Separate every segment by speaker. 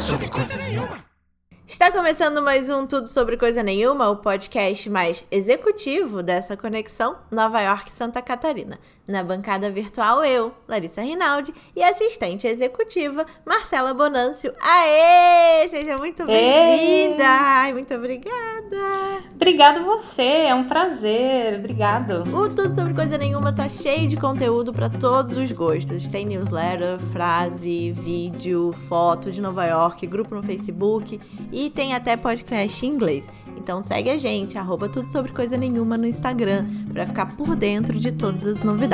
Speaker 1: sobre coisa nenhuma.
Speaker 2: Está começando mais um Tudo Sobre Coisa Nenhuma, o podcast mais executivo dessa conexão Nova York-Santa Catarina. Na bancada virtual, eu, Larissa Rinaldi, e assistente executiva, Marcela Bonâncio. Aê! Seja muito bem-vinda! Muito obrigada!
Speaker 3: Obrigado você, é um prazer, obrigado.
Speaker 2: O Tudo Sobre Coisa Nenhuma tá cheio de conteúdo para todos os gostos. Tem newsletter, frase, vídeo, foto de Nova York, grupo no Facebook e tem até podcast em inglês. Então segue a gente, arroba Tudo Sobre Coisa Nenhuma no Instagram, para ficar por dentro de todas as novidades.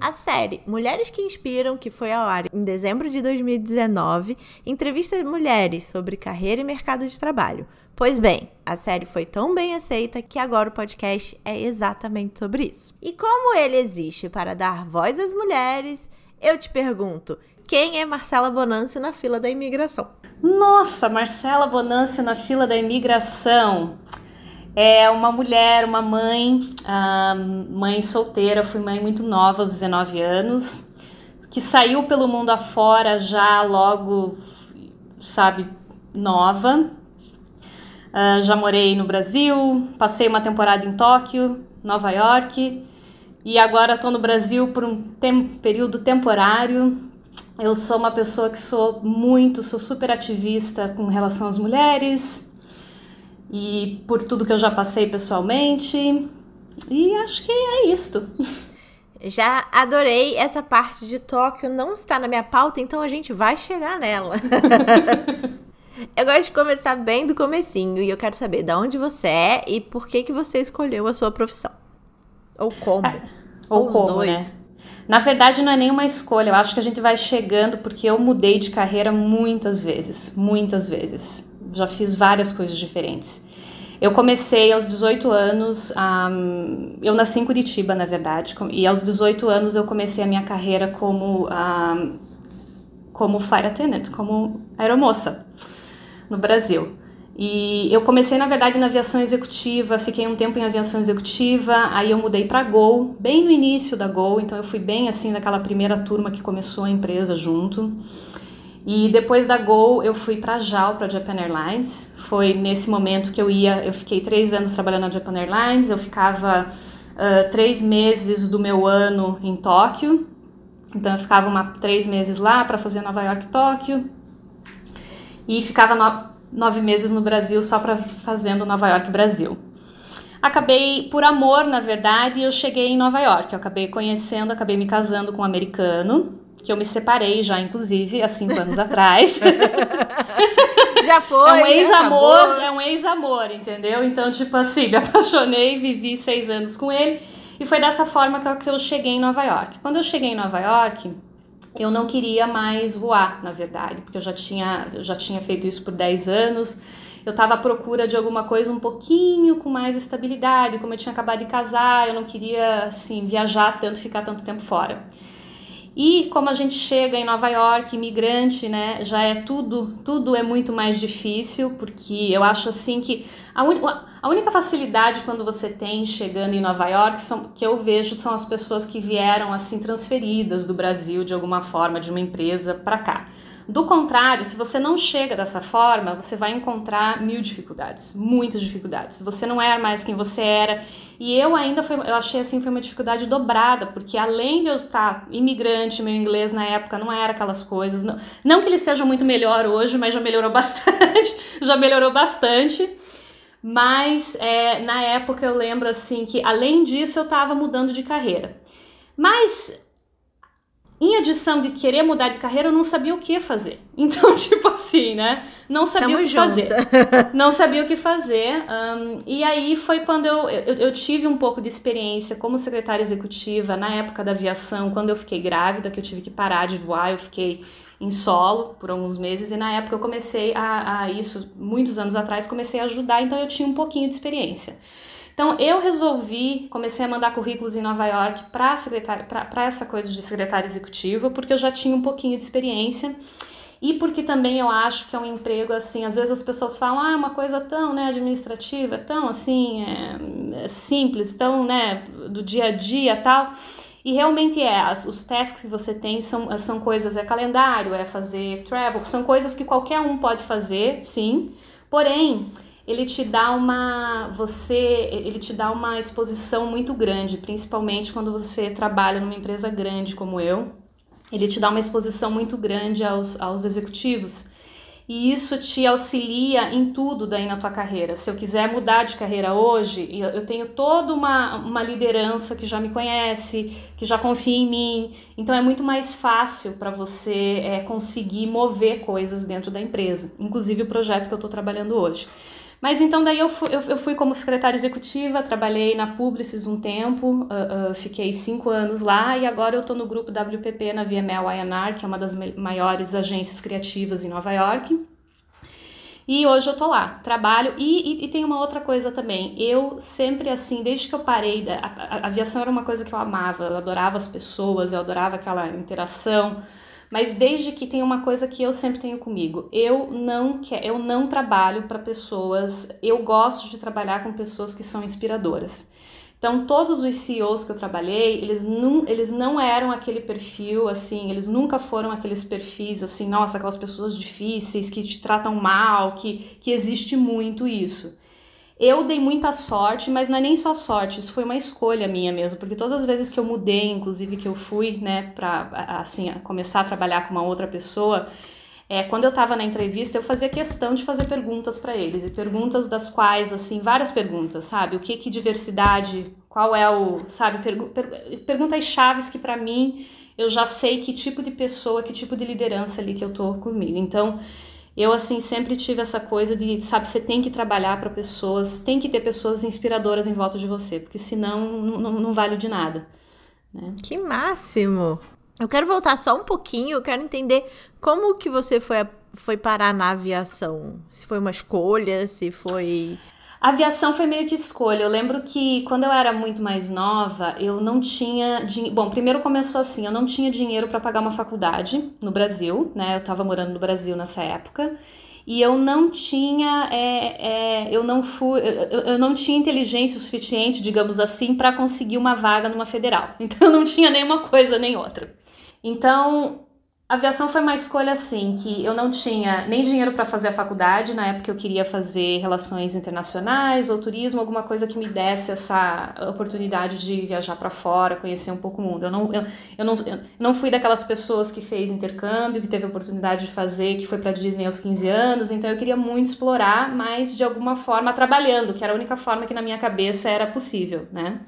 Speaker 2: A série Mulheres que Inspiram, que foi ao ar em dezembro de 2019, entrevista mulheres sobre carreira e mercado de trabalho. Pois bem, a série foi tão bem aceita que agora o podcast é exatamente sobre isso. E como ele existe para dar voz às mulheres, eu te pergunto: quem é Marcela Bonancio na fila da imigração?
Speaker 3: Nossa, Marcela Bonancio na fila da imigração é uma mulher, uma mãe, mãe solteira, fui mãe muito nova, aos 19 anos, que saiu pelo mundo afora já logo, sabe, nova. Uh, já morei no Brasil, passei uma temporada em Tóquio, Nova York, e agora estou no Brasil por um tem período temporário. Eu sou uma pessoa que sou muito, sou super ativista com relação às mulheres, e por tudo que eu já passei pessoalmente. E acho que é isto.
Speaker 2: Já adorei essa parte de Tóquio, não está na minha pauta, então a gente vai chegar nela. eu gosto de começar bem do comecinho e eu quero saber de onde você é e por que que você escolheu a sua profissão. Ou como. É,
Speaker 3: ou, ou como, dois. né? Na verdade, não é nenhuma escolha. Eu acho que a gente vai chegando porque eu mudei de carreira muitas vezes, muitas vezes já fiz várias coisas diferentes. Eu comecei aos 18 anos, um, eu nasci em Curitiba, na verdade, e aos 18 anos eu comecei a minha carreira como, um, como fire attendant, como aeromoça no Brasil. E eu comecei, na verdade, na aviação executiva, fiquei um tempo em aviação executiva, aí eu mudei para Gol, bem no início da Gol, então eu fui bem assim naquela primeira turma que começou a empresa junto. E depois da Gol, eu fui para JAL, para Japan Airlines. Foi nesse momento que eu ia, eu fiquei três anos trabalhando na Japan Airlines, eu ficava uh, três meses do meu ano em Tóquio. Então eu ficava uma, três meses lá para fazer Nova York Tóquio. E ficava no, nove meses no Brasil só para fazendo Nova York Brasil. Acabei, por amor, na verdade, eu cheguei em Nova York. Eu acabei conhecendo, acabei me casando com um americano que eu me separei já, inclusive, há cinco anos atrás.
Speaker 2: Já foi.
Speaker 3: É um ex-amor, é um ex-amor, entendeu? Então, tipo assim, me apaixonei, vivi seis anos com ele. E foi dessa forma que eu cheguei em Nova York. Quando eu cheguei em Nova York, eu não queria mais voar, na verdade, porque eu já tinha, já tinha feito isso por 10 anos. Eu estava à procura de alguma coisa um pouquinho com mais estabilidade, como eu tinha acabado de casar, eu não queria assim viajar tanto, ficar tanto tempo fora. E como a gente chega em Nova York, imigrante, né, já é tudo, tudo é muito mais difícil, porque eu acho assim que a, un, a única facilidade quando você tem chegando em Nova York são, que eu vejo são as pessoas que vieram assim transferidas do Brasil de alguma forma, de uma empresa para cá. Do contrário, se você não chega dessa forma, você vai encontrar mil dificuldades, muitas dificuldades. Você não é mais quem você era. E eu ainda foi, eu achei assim foi uma dificuldade dobrada, porque além de eu estar imigrante, meu inglês na época não era aquelas coisas. Não, não que ele seja muito melhor hoje, mas já melhorou bastante. já melhorou bastante. Mas é, na época eu lembro assim que além disso eu estava mudando de carreira. Mas em adição de querer mudar de carreira, eu não sabia o que fazer. Então, tipo assim, né? Não sabia Tamo o que junto. fazer. Não sabia o que fazer. Um, e aí foi quando eu, eu, eu, tive um pouco de experiência como secretária executiva na época da aviação, quando eu fiquei grávida, que eu tive que parar de voar, eu fiquei em solo por alguns meses. E na época eu comecei a, a isso, muitos anos atrás, comecei a ajudar, então eu tinha um pouquinho de experiência. Então eu resolvi, comecei a mandar currículos em Nova York para essa coisa de secretária executiva, porque eu já tinha um pouquinho de experiência e porque também eu acho que é um emprego assim, às vezes as pessoas falam, ah, uma coisa tão, né, administrativa, tão assim, é, é simples, tão, né, do dia a dia, tal. E realmente é, as, os tasks que você tem são, são coisas, é calendário, é fazer travel, são coisas que qualquer um pode fazer, sim. Porém, ele te dá uma você ele te dá uma exposição muito grande, principalmente quando você trabalha numa empresa grande como eu. Ele te dá uma exposição muito grande aos, aos executivos e isso te auxilia em tudo daí na tua carreira. Se eu quiser mudar de carreira hoje, eu tenho toda uma, uma liderança que já me conhece, que já confia em mim, então é muito mais fácil para você é, conseguir mover coisas dentro da empresa, inclusive o projeto que eu estou trabalhando hoje. Mas então daí eu fui, eu, fui como secretária executiva, trabalhei na Publicis um tempo, uh, uh, fiquei cinco anos lá e agora eu estou no grupo WPP na VML INR, que é uma das maiores agências criativas em Nova York. E hoje eu tô lá, trabalho. E, e, e, tem uma outra coisa também. Eu sempre, assim, desde que eu parei, a, a, a, aviação era uma coisa que eu amava. Eu adorava as pessoas, eu adorava aquela interação. Mas desde que tem uma coisa que eu sempre tenho comigo, eu não quer, eu não trabalho para pessoas, eu gosto de trabalhar com pessoas que são inspiradoras. Então, todos os CEOs que eu trabalhei, eles não, eles não eram aquele perfil, assim, eles nunca foram aqueles perfis, assim, nossa, aquelas pessoas difíceis, que te tratam mal, que, que existe muito isso. Eu dei muita sorte, mas não é nem só sorte, isso foi uma escolha minha mesmo, porque todas as vezes que eu mudei, inclusive que eu fui, né, para assim, começar a trabalhar com uma outra pessoa, é, quando eu estava na entrevista, eu fazia questão de fazer perguntas para eles, e perguntas das quais, assim, várias perguntas, sabe? O que que diversidade, qual é o, sabe? Per perguntas chaves que para mim eu já sei que tipo de pessoa, que tipo de liderança ali que eu tô comigo. Então, eu, assim, sempre tive essa coisa de, sabe, você tem que trabalhar para pessoas, tem que ter pessoas inspiradoras em volta de você, porque senão não, vale de nada. Né?
Speaker 2: Que máximo! Eu quero voltar só um pouquinho, eu quero entender como que você foi, foi parar na aviação. Se foi uma escolha, se foi
Speaker 3: a aviação foi meio que escolha. Eu lembro que quando eu era muito mais nova, eu não tinha. Bom, primeiro começou assim: eu não tinha dinheiro para pagar uma faculdade no Brasil, né? Eu tava morando no Brasil nessa época. E eu não tinha, é, é, eu não fui, eu, eu não tinha inteligência o suficiente, digamos assim, para conseguir uma vaga numa federal. Então eu não tinha nenhuma coisa nem outra. Então a aviação foi uma escolha assim, que eu não tinha nem dinheiro para fazer a faculdade, na época eu queria fazer relações internacionais ou turismo, alguma coisa que me desse essa oportunidade de viajar para fora, conhecer um pouco o mundo. Eu não, eu, eu, não, eu não fui daquelas pessoas que fez intercâmbio, que teve a oportunidade de fazer, que foi para Disney aos 15 anos, então eu queria muito explorar, mas de alguma forma trabalhando, que era a única forma que na minha cabeça era possível, né?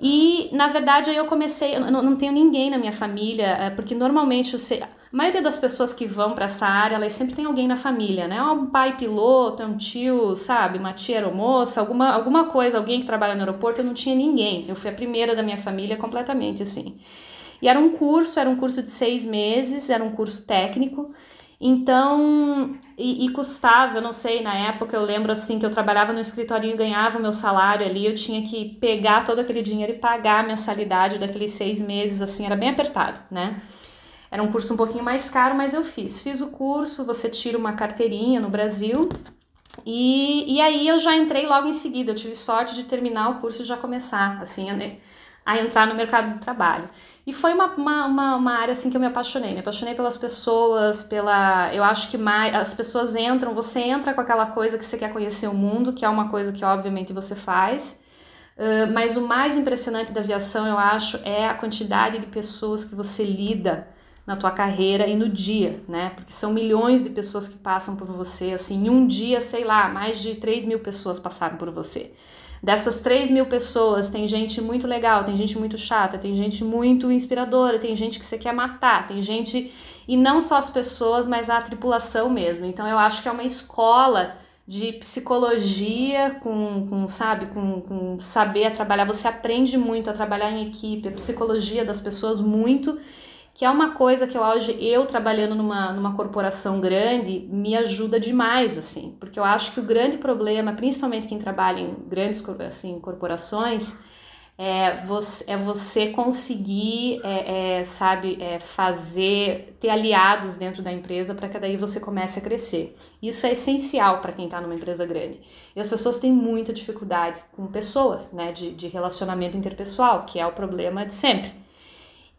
Speaker 3: E, na verdade, aí eu comecei, eu não, não tenho ninguém na minha família, é, porque normalmente você, a maioria das pessoas que vão para essa área, elas sempre tem alguém na família, né? Um pai piloto, um tio, sabe? Uma tia aeromoça, alguma, alguma coisa, alguém que trabalha no aeroporto, eu não tinha ninguém. Eu fui a primeira da minha família completamente assim. E era um curso, era um curso de seis meses, era um curso técnico. Então, e, e, custava, eu não sei, na época eu lembro assim que eu trabalhava no escritório e ganhava meu salário ali, eu tinha que pegar todo aquele dinheiro e pagar a mensalidade daqueles seis meses, assim, era bem apertado, né? Era um curso um pouquinho mais caro, mas eu fiz. Fiz o curso, você tira uma carteirinha no Brasil, e, e aí eu já entrei logo em seguida, eu tive sorte de terminar o curso e já começar, assim, a entrar no mercado de trabalho. E foi uma, uma, uma, uma, área assim que eu me apaixonei. Me apaixonei pelas pessoas, pela. Eu acho que mais as pessoas entram, você entra com aquela coisa que você quer conhecer o mundo, que é uma coisa que obviamente você faz. Uh, mas o mais impressionante da aviação, eu acho, é a quantidade de pessoas que você lida na tua carreira e no dia, né? Porque são milhões de pessoas que passam por você, assim, em um dia, sei lá, mais de 3 mil pessoas passaram por você. Dessas 3 mil pessoas, tem gente muito legal, tem gente muito chata, tem gente muito inspiradora, tem gente que você quer matar, tem gente. E não só as pessoas, mas a tripulação mesmo. Então eu acho que é uma escola de psicologia com, com sabe, com, com saber trabalhar. Você aprende muito a trabalhar em equipe, a psicologia das pessoas muito que é uma coisa que hoje eu trabalhando numa, numa corporação grande me ajuda demais assim, porque eu acho que o grande problema, principalmente quem trabalha em grandes assim corporações, é você, é você conseguir, é, é, sabe, é, fazer, ter aliados dentro da empresa para que daí você comece a crescer. Isso é essencial para quem está numa empresa grande. E as pessoas têm muita dificuldade com pessoas, né, de, de relacionamento interpessoal, que é o problema de sempre.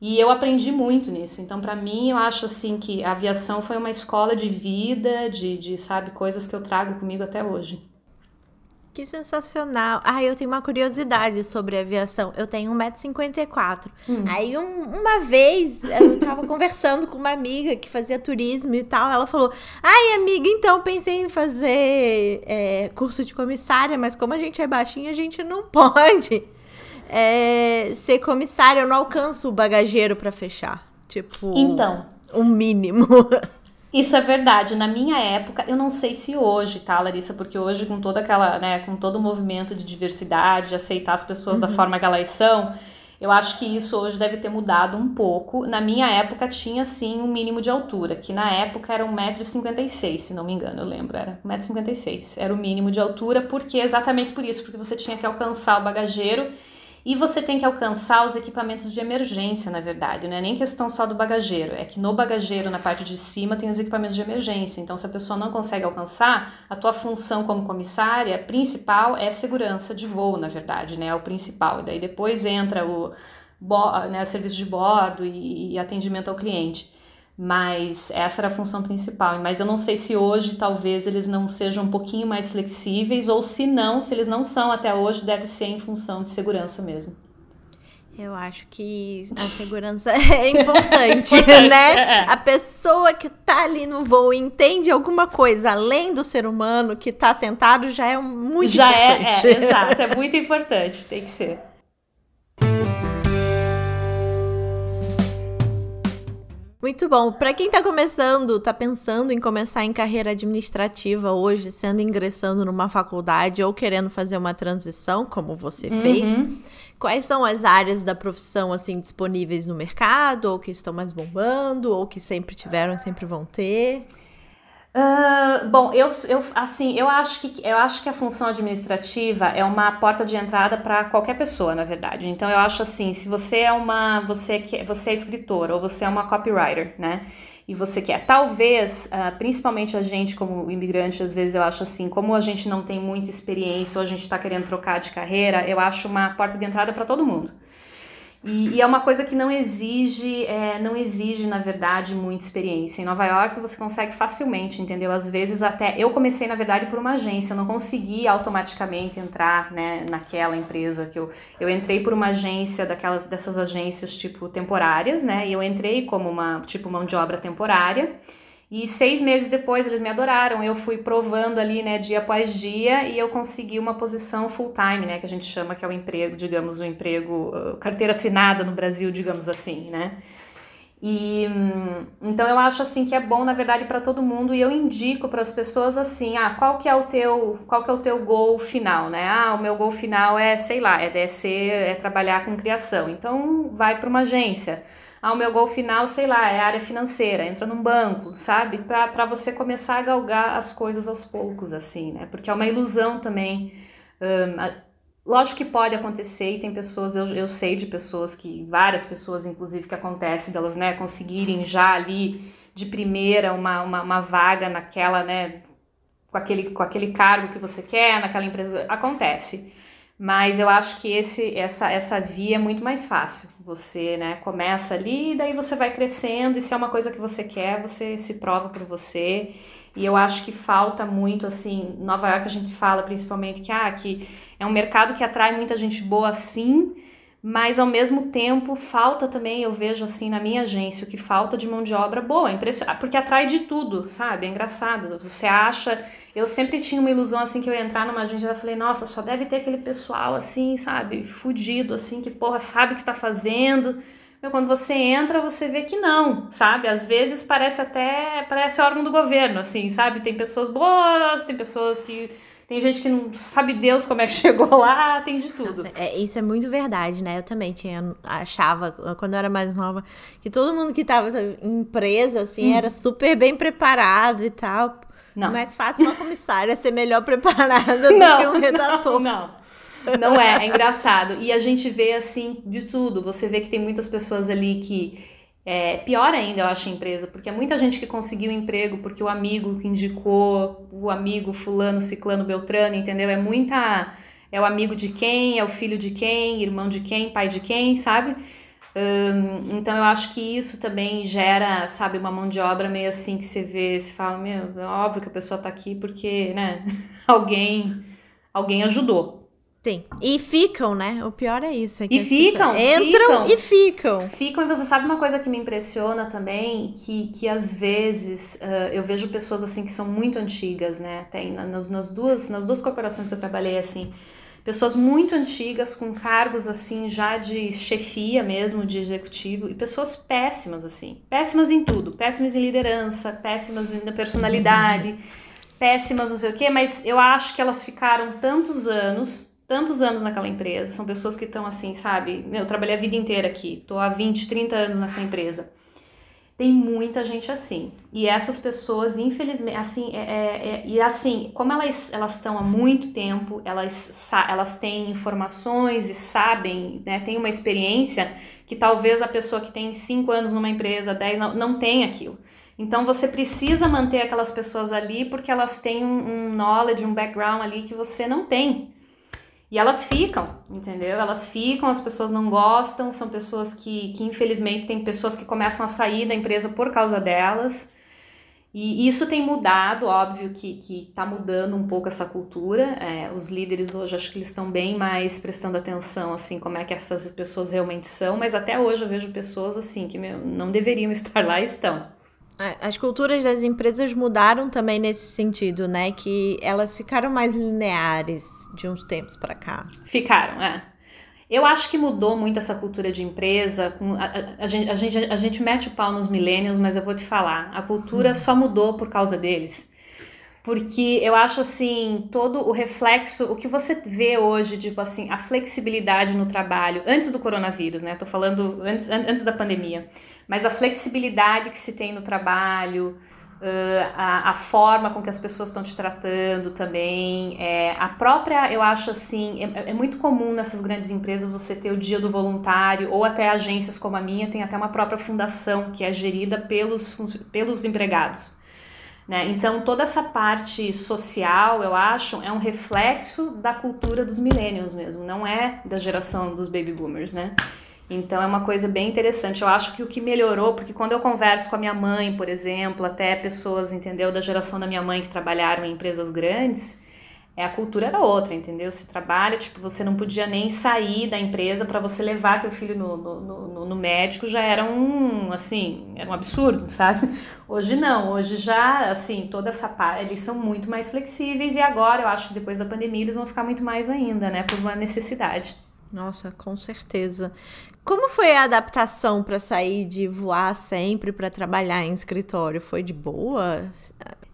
Speaker 3: E eu aprendi muito nisso. Então, para mim, eu acho assim que a aviação foi uma escola de vida, de, de sabe, coisas que eu trago comigo até hoje.
Speaker 2: Que sensacional. Ah, eu tenho uma curiosidade sobre aviação. Eu tenho 1,54m. Hum. Aí, um, uma vez, eu tava conversando com uma amiga que fazia turismo e tal. Ela falou: Ai, amiga, então pensei em fazer é, curso de comissária, mas como a gente é baixinha, a gente não pode é, ser comissária. Eu não alcanço o bagageiro para fechar. Tipo.
Speaker 3: Então.
Speaker 2: O mínimo.
Speaker 3: Isso é verdade. Na minha época, eu não sei se hoje, tá, Larissa? Porque hoje, com toda aquela, né, com todo o movimento de diversidade, de aceitar as pessoas uhum. da forma que elas são, eu acho que isso hoje deve ter mudado um pouco. Na minha época, tinha sim um mínimo de altura, que na época era 1,56m, se não me engano, eu lembro. Era 1,56m. Era o mínimo de altura, porque exatamente por isso, porque você tinha que alcançar o bagageiro e você tem que alcançar os equipamentos de emergência, na verdade, não é nem questão só do bagageiro, é que no bagageiro, na parte de cima, tem os equipamentos de emergência. Então, se a pessoa não consegue alcançar, a tua função como comissária principal é segurança de voo, na verdade, né? É o principal. E daí depois entra o né, serviço de bordo e, e atendimento ao cliente mas essa era a função principal. Mas eu não sei se hoje talvez eles não sejam um pouquinho mais flexíveis ou se não, se eles não são até hoje, deve ser em função de segurança mesmo.
Speaker 2: Eu acho que a segurança é importante, importante né? É. A pessoa que tá ali no voo entende alguma coisa além do ser humano que tá sentado já é muito
Speaker 3: já
Speaker 2: importante.
Speaker 3: Já é, é, exato, é muito importante, tem que ser.
Speaker 2: Muito bom. Para quem está começando, está pensando em começar em carreira administrativa hoje, sendo ingressando numa faculdade ou querendo fazer uma transição, como você uhum. fez, quais são as áreas da profissão assim disponíveis no mercado, ou que estão mais bombando, ou que sempre tiveram e sempre vão ter?
Speaker 3: Uh, bom, eu, eu assim, eu acho que eu acho que a função administrativa é uma porta de entrada para qualquer pessoa, na verdade. Então eu acho assim, se você é uma você você é escritor ou você é uma copywriter, né? E você quer, talvez, uh, principalmente a gente como imigrante, às vezes eu acho assim, como a gente não tem muita experiência ou a gente está querendo trocar de carreira, eu acho uma porta de entrada para todo mundo. E, e, é uma coisa que não exige, é, não exige, na verdade, muita experiência. Em Nova York você consegue facilmente, entendeu? Às vezes até. Eu comecei, na verdade, por uma agência, eu não consegui automaticamente entrar né, naquela empresa que eu. Eu entrei por uma agência daquelas dessas agências tipo temporárias, né? E eu entrei como uma tipo mão de obra temporária. E seis meses depois eles me adoraram. Eu fui provando ali, né, dia após dia, e eu consegui uma posição full time, né, que a gente chama que é o emprego, digamos, o emprego, carteira assinada no Brasil, digamos assim, né. E então eu acho assim que é bom, na verdade, para todo mundo, e eu indico para as pessoas assim, ah, qual que é o teu, qual que é o teu gol final, né? Ah, o meu gol final é, sei lá, é descer, é trabalhar com criação. Então vai para uma agência ah, o meu gol final, sei lá, é área financeira, entra num banco, sabe? Para você começar a galgar as coisas aos poucos, assim, né? Porque é uma ilusão também. Um, lógico que pode acontecer e tem pessoas, eu, eu sei de pessoas que, várias pessoas, inclusive, que acontece delas, né, conseguirem já ali de primeira uma, uma, uma vaga naquela, né, com aquele, com aquele cargo que você quer, naquela empresa. Acontece. Mas eu acho que esse, essa, essa via é muito mais fácil. Você né, começa ali e daí você vai crescendo, e se é uma coisa que você quer, você se prova por você. E eu acho que falta muito, assim, Nova York a gente fala principalmente que, ah, que é um mercado que atrai muita gente boa sim, mas ao mesmo tempo falta também, eu vejo assim na minha agência, o que falta de mão de obra boa, porque atrai de tudo, sabe? É engraçado. Você acha, eu sempre tinha uma ilusão assim que eu ia entrar numa agência e falei, nossa, só deve ter aquele pessoal assim, sabe, fudido assim, que porra sabe o que tá fazendo. Meu, quando você entra, você vê que não, sabe? Às vezes parece até parece órgão do governo, assim, sabe? Tem pessoas boas, tem pessoas que tem gente que não sabe Deus como é que chegou lá, tem de tudo.
Speaker 2: É, isso é muito verdade, né? Eu também tinha, achava, quando eu era mais nova, que todo mundo que tava em empresa, assim, hum. era super bem preparado e tal. Não. Mais fácil uma comissária ser melhor preparada do que um redator.
Speaker 3: Não. Não é, é engraçado. E a gente vê assim de tudo. Você vê que tem muitas pessoas ali que é, pior ainda, eu acho, a empresa, porque é muita gente que conseguiu emprego porque o amigo que indicou, o amigo fulano, ciclano, beltrano, entendeu? É muita... É o amigo de quem, é o filho de quem, irmão de quem, pai de quem, sabe? Um, então eu acho que isso também gera, sabe, uma mão de obra meio assim que você vê, você fala, meu, é óbvio que a pessoa tá aqui porque, né, alguém, alguém ajudou.
Speaker 2: Sim. E ficam, né? O pior é isso. É
Speaker 3: e ficam.
Speaker 2: Entram
Speaker 3: ficam.
Speaker 2: e ficam.
Speaker 3: Ficam, e você sabe uma coisa que me impressiona também? Que, que às vezes uh, eu vejo pessoas assim que são muito antigas, né? Tem nas, nas, duas, nas duas corporações que eu trabalhei assim. Pessoas muito antigas, com cargos assim, já de chefia mesmo, de executivo, e pessoas péssimas, assim. Péssimas em tudo. Péssimas em liderança, péssimas na personalidade, péssimas não sei o quê, mas eu acho que elas ficaram tantos anos tantos anos naquela empresa, são pessoas que estão assim, sabe? Meu, eu trabalhei a vida inteira aqui, tô há 20, 30 anos nessa empresa. Tem muita gente assim. E essas pessoas, infelizmente, assim, é, é, é, e assim, como elas elas estão há muito tempo, elas, elas têm informações e sabem, né, têm uma experiência que talvez a pessoa que tem 5 anos numa empresa, 10, não, não tem aquilo. Então você precisa manter aquelas pessoas ali porque elas têm um, um knowledge, um background ali que você não tem. E elas ficam, entendeu? Elas ficam, as pessoas não gostam, são pessoas que, que infelizmente tem pessoas que começam a sair da empresa por causa delas. E isso tem mudado, óbvio que, que tá mudando um pouco essa cultura. É, os líderes hoje acho que eles estão bem mais prestando atenção, assim, como é que essas pessoas realmente são, mas até hoje eu vejo pessoas assim que não deveriam estar lá e estão.
Speaker 2: As culturas das empresas mudaram também nesse sentido, né? Que elas ficaram mais lineares de uns tempos para cá.
Speaker 3: Ficaram, é. Eu acho que mudou muito essa cultura de empresa. A, a, a, gente, a, gente, a gente mete o pau nos millennials, mas eu vou te falar, a cultura só mudou por causa deles. Porque eu acho assim, todo o reflexo, o que você vê hoje, tipo assim, a flexibilidade no trabalho, antes do coronavírus, né? Tô falando antes, antes da pandemia mas a flexibilidade que se tem no trabalho, uh, a, a, forma com que as pessoas estão te tratando também, é, a própria, eu acho assim, é, é, muito comum nessas grandes empresas você ter o dia do voluntário, ou até agências como a minha, tem até uma própria fundação que é gerida pelos, pelos empregados. Né? Então, toda essa parte social, eu acho, é um reflexo da cultura dos millennials mesmo, não é da geração dos baby boomers, né? Então é uma coisa bem interessante. Eu acho que o que melhorou, porque quando eu converso com a minha mãe, por exemplo, até pessoas, entendeu, da geração da minha mãe que trabalharam em empresas grandes, é a cultura era outra, entendeu? Se trabalha, tipo, você não podia nem sair da empresa para você levar teu filho no, no, no, no, médico, já era um, assim, era um absurdo, sabe? Hoje não, hoje já, assim, toda essa parte, eles são muito mais flexíveis e agora eu acho que depois da pandemia eles vão ficar muito mais ainda, né, por uma necessidade.
Speaker 2: Nossa, com certeza. Como foi a adaptação para sair de voar sempre para trabalhar em escritório? Foi de boa?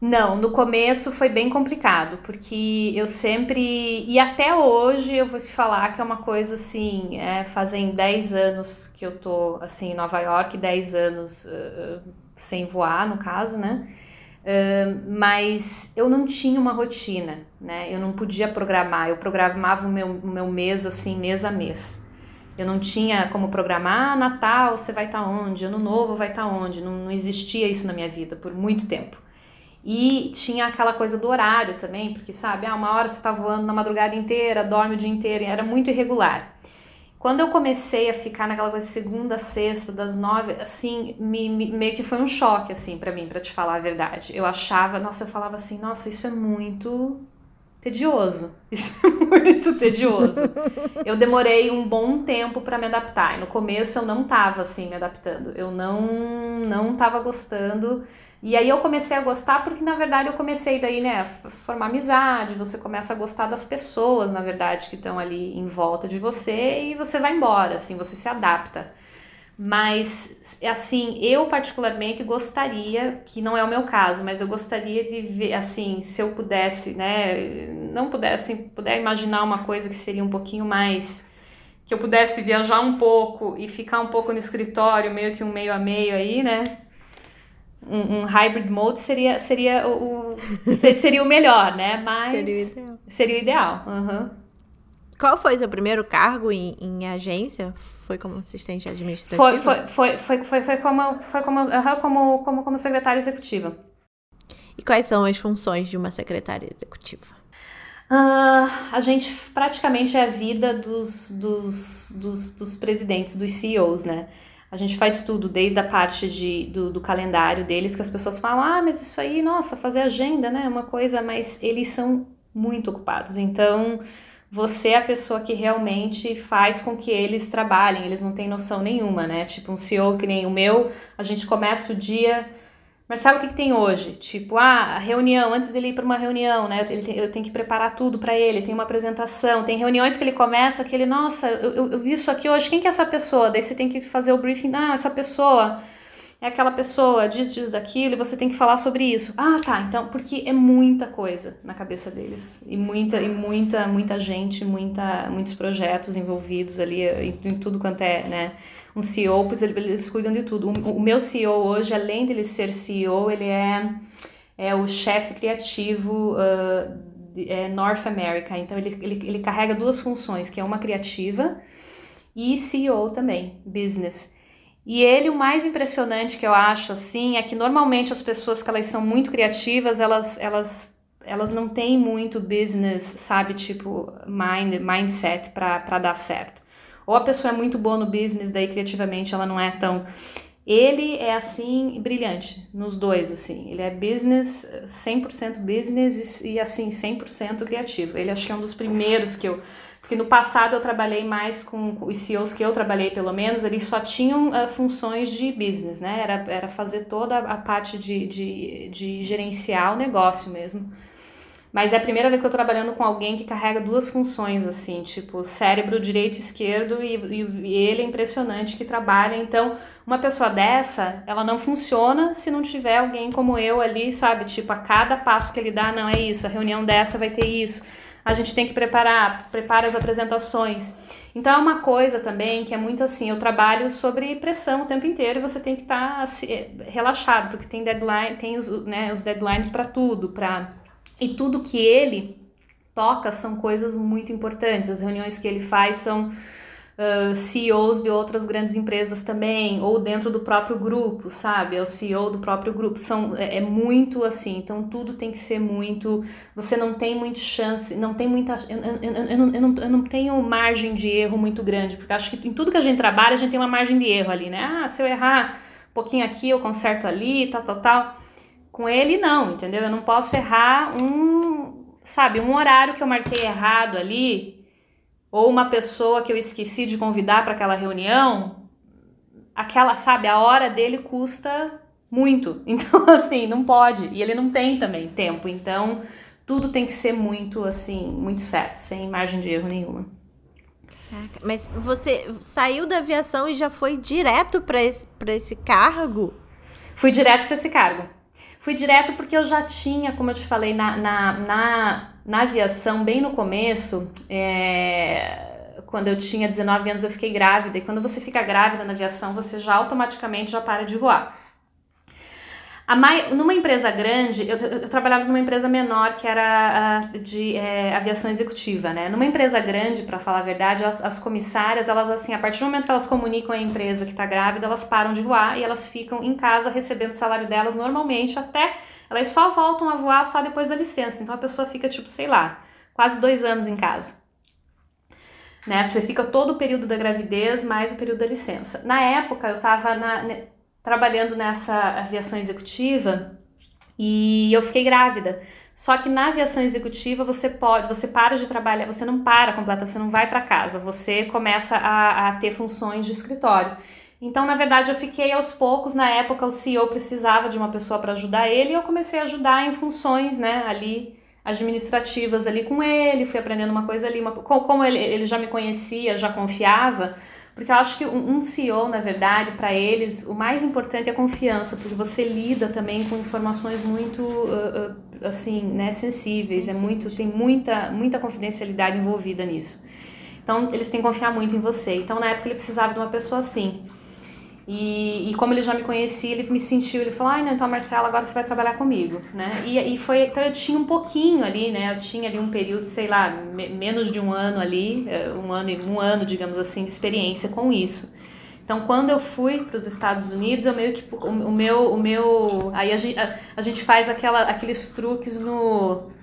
Speaker 3: Não, no começo foi bem complicado, porque eu sempre. E até hoje eu vou te falar que é uma coisa assim. É, fazem 10 anos que eu tô assim, em Nova York, 10 anos uh, sem voar, no caso, né? Mas eu não tinha uma rotina, né? Eu não podia programar, eu programava o meu, o meu mês assim, mês a mês. Eu não tinha como programar, ah, Natal você vai estar tá onde, Ano Novo vai estar tá onde, não, não existia isso na minha vida por muito tempo. E tinha aquela coisa do horário também, porque sabe, ah, uma hora você está voando na madrugada inteira, dorme o dia inteiro, era muito irregular. Quando eu comecei a ficar naquela coisa segunda, sexta, das nove, assim, me, me, meio que foi um choque, assim, para mim, para te falar a verdade. Eu achava, nossa, eu falava assim, nossa, isso é muito tedioso. Isso é muito tedioso. Eu demorei um bom tempo para me adaptar. E no começo eu não tava assim me adaptando. Eu não não tava gostando e aí eu comecei a gostar porque, na verdade, eu comecei daí, né, a formar amizade, você começa a gostar das pessoas, na verdade, que estão ali em volta de você e você vai embora, assim, você se adapta. Mas, assim, eu particularmente gostaria, que não é o meu caso, mas eu gostaria de ver, assim, se eu pudesse, né, não pudesse, puder imaginar uma coisa que seria um pouquinho mais que eu pudesse viajar um pouco e ficar um pouco no escritório, meio que um meio a meio aí, né? Um, um, hybrid mode seria, seria, o, seria o melhor, né? Mas seria o ideal. Seria o ideal. Uhum.
Speaker 2: Qual foi seu primeiro cargo em, em agência? Foi como assistente administrativa?
Speaker 3: Foi, foi, foi, foi, foi, foi, como, foi como, uhum, como, como, como secretária executiva.
Speaker 2: E quais são as funções de uma secretária executiva?
Speaker 3: Uh, a gente praticamente é a vida dos, dos, dos, dos, presidentes, dos CEOs, né? A gente faz tudo, desde a parte de, do, do, calendário deles, que as pessoas falam, ah, mas isso aí, nossa, fazer agenda, né? É uma coisa, mas eles são muito ocupados. Então, você é a pessoa que realmente faz com que eles trabalhem, eles não têm noção nenhuma, né? Tipo, um CEO que nem o meu, a gente começa o dia Marcelo, o que, que tem hoje? Tipo, ah, reunião, antes dele ir para uma reunião, né? Ele tem, eu tenho que preparar tudo para ele, tem uma apresentação, tem reuniões que ele começa que ele, nossa, eu, eu, eu, vi isso aqui hoje, quem que é essa pessoa? Daí você tem que fazer o briefing, ah, essa pessoa é aquela pessoa, diz, diz daquilo, e você tem que falar sobre isso. Ah, tá, então, porque é muita coisa na cabeça deles. E muita, e muita, muita gente, muita, muitos projetos envolvidos ali em, em tudo quanto é, né? Um CEO, pois eles cuidam de tudo. O, meu CEO hoje, além de ele ser CEO, ele é, é o chefe criativo uh, de, é North America. Então ele, ele, ele carrega duas funções, que é uma criativa e CEO também, business. E ele, o mais impressionante que eu acho, assim, é que normalmente as pessoas que elas são muito criativas, elas, elas, elas não têm muito business, sabe, tipo, mind, mindset para dar certo. Ou a pessoa é muito boa no business, daí criativamente ela não é tão. Ele é assim, brilhante, nos dois, assim. Ele é business, 100% business e, assim, 100% criativo. Ele acho que é um dos primeiros que eu. Porque no passado eu trabalhei mais com os CEOs que eu trabalhei, pelo menos, eles só tinham uh, funções de business, né? Era, era fazer toda a parte de, de, de gerenciar o negócio mesmo. Mas é a primeira vez que eu tô trabalhando com alguém que carrega duas funções, assim, tipo cérebro direito e esquerdo, e, e, e, ele é impressionante que trabalha. Então, uma pessoa dessa, ela não funciona se não tiver alguém como eu ali, sabe? Tipo, a cada passo que ele dá, não é isso, a reunião dessa vai ter isso. A gente tem que preparar, prepara as apresentações. Então é uma coisa também que é muito assim, eu trabalho sobre pressão o tempo inteiro e você tem que estar tá, assim, relaxado, porque tem deadline, tem os, né, os deadlines para tudo, para e tudo que ele toca são coisas muito importantes. As reuniões que ele faz são uh, CEOs de outras grandes empresas também, ou dentro do próprio grupo, sabe? É o CEO do próprio grupo. São, é, é muito assim, então tudo tem que ser muito. Você não tem muita chance, não tem muita. Eu, eu, eu, eu, não, eu, não, eu não tenho margem de erro muito grande, porque acho que em tudo que a gente trabalha, a gente tem uma margem de erro ali, né? Ah, se eu errar um pouquinho aqui, eu conserto ali, tal, tal, tal. Com ele, não, entendeu? Eu não posso errar um, sabe, um horário que eu marquei errado ali, ou uma pessoa que eu esqueci de convidar para aquela reunião, aquela, sabe, a hora dele custa muito. Então, assim, não pode. E ele não tem também tempo. Então, tudo tem que ser muito, assim, muito certo, sem margem de erro nenhuma.
Speaker 2: Mas você saiu da aviação e já foi direto para esse, esse cargo?
Speaker 3: Fui direto para esse cargo. Fui direto porque eu já tinha, como eu te falei, na, na, na, na aviação, bem no começo, é, quando eu tinha 19 anos, eu fiquei grávida. E quando você fica grávida na aviação, você já automaticamente já para de voar. Mai... Numa empresa grande, eu, eu, trabalhava numa empresa menor que era de é, aviação executiva, né? Numa empresa grande, para falar a verdade, as, as, comissárias, elas assim, a partir do momento que elas comunicam a empresa que está grávida, elas param de voar e elas ficam em casa recebendo o salário delas normalmente até elas só voltam a voar só depois da licença. Então a pessoa fica tipo, sei lá, quase dois anos em casa. Né? Você fica todo o período da gravidez mais o período da licença. Na época, eu estava na trabalhando nessa aviação executiva e eu fiquei grávida. Só que na aviação executiva você pode, você para de trabalhar, você não para completamente, você não vai para casa, você começa a, a ter funções de escritório. Então, na verdade, eu fiquei aos poucos. Na época, o CEO precisava de uma pessoa para ajudar ele e eu comecei a ajudar em funções, né, ali administrativas ali com ele. Fui aprendendo uma coisa ali, uma, como ele, ele já me conhecia, já confiava. Porque eu acho que um CEO, na verdade, para eles, o mais importante é a confiança, porque você lida também com informações muito, uh, uh, assim, né, sensíveis, sim, é muito, tem muita, muita confidencialidade envolvida nisso. Então, eles têm que confiar muito em você. Então, na época, ele precisava de uma pessoa assim. E, e como ele já me conhecia, ele me sentiu, ele falou, ai, não, então Marcela, agora você vai trabalhar comigo, né? E, e foi, então eu tinha um pouquinho ali, né? Eu tinha ali um período, sei lá, me, menos de um ano ali, eh, um ano, um ano, digamos assim, de experiência com isso. Então, quando eu fui para os Estados Unidos, eu meio que o, o, meu, o meu, aí a gente, a, a gente faz aquela, aqueles truques no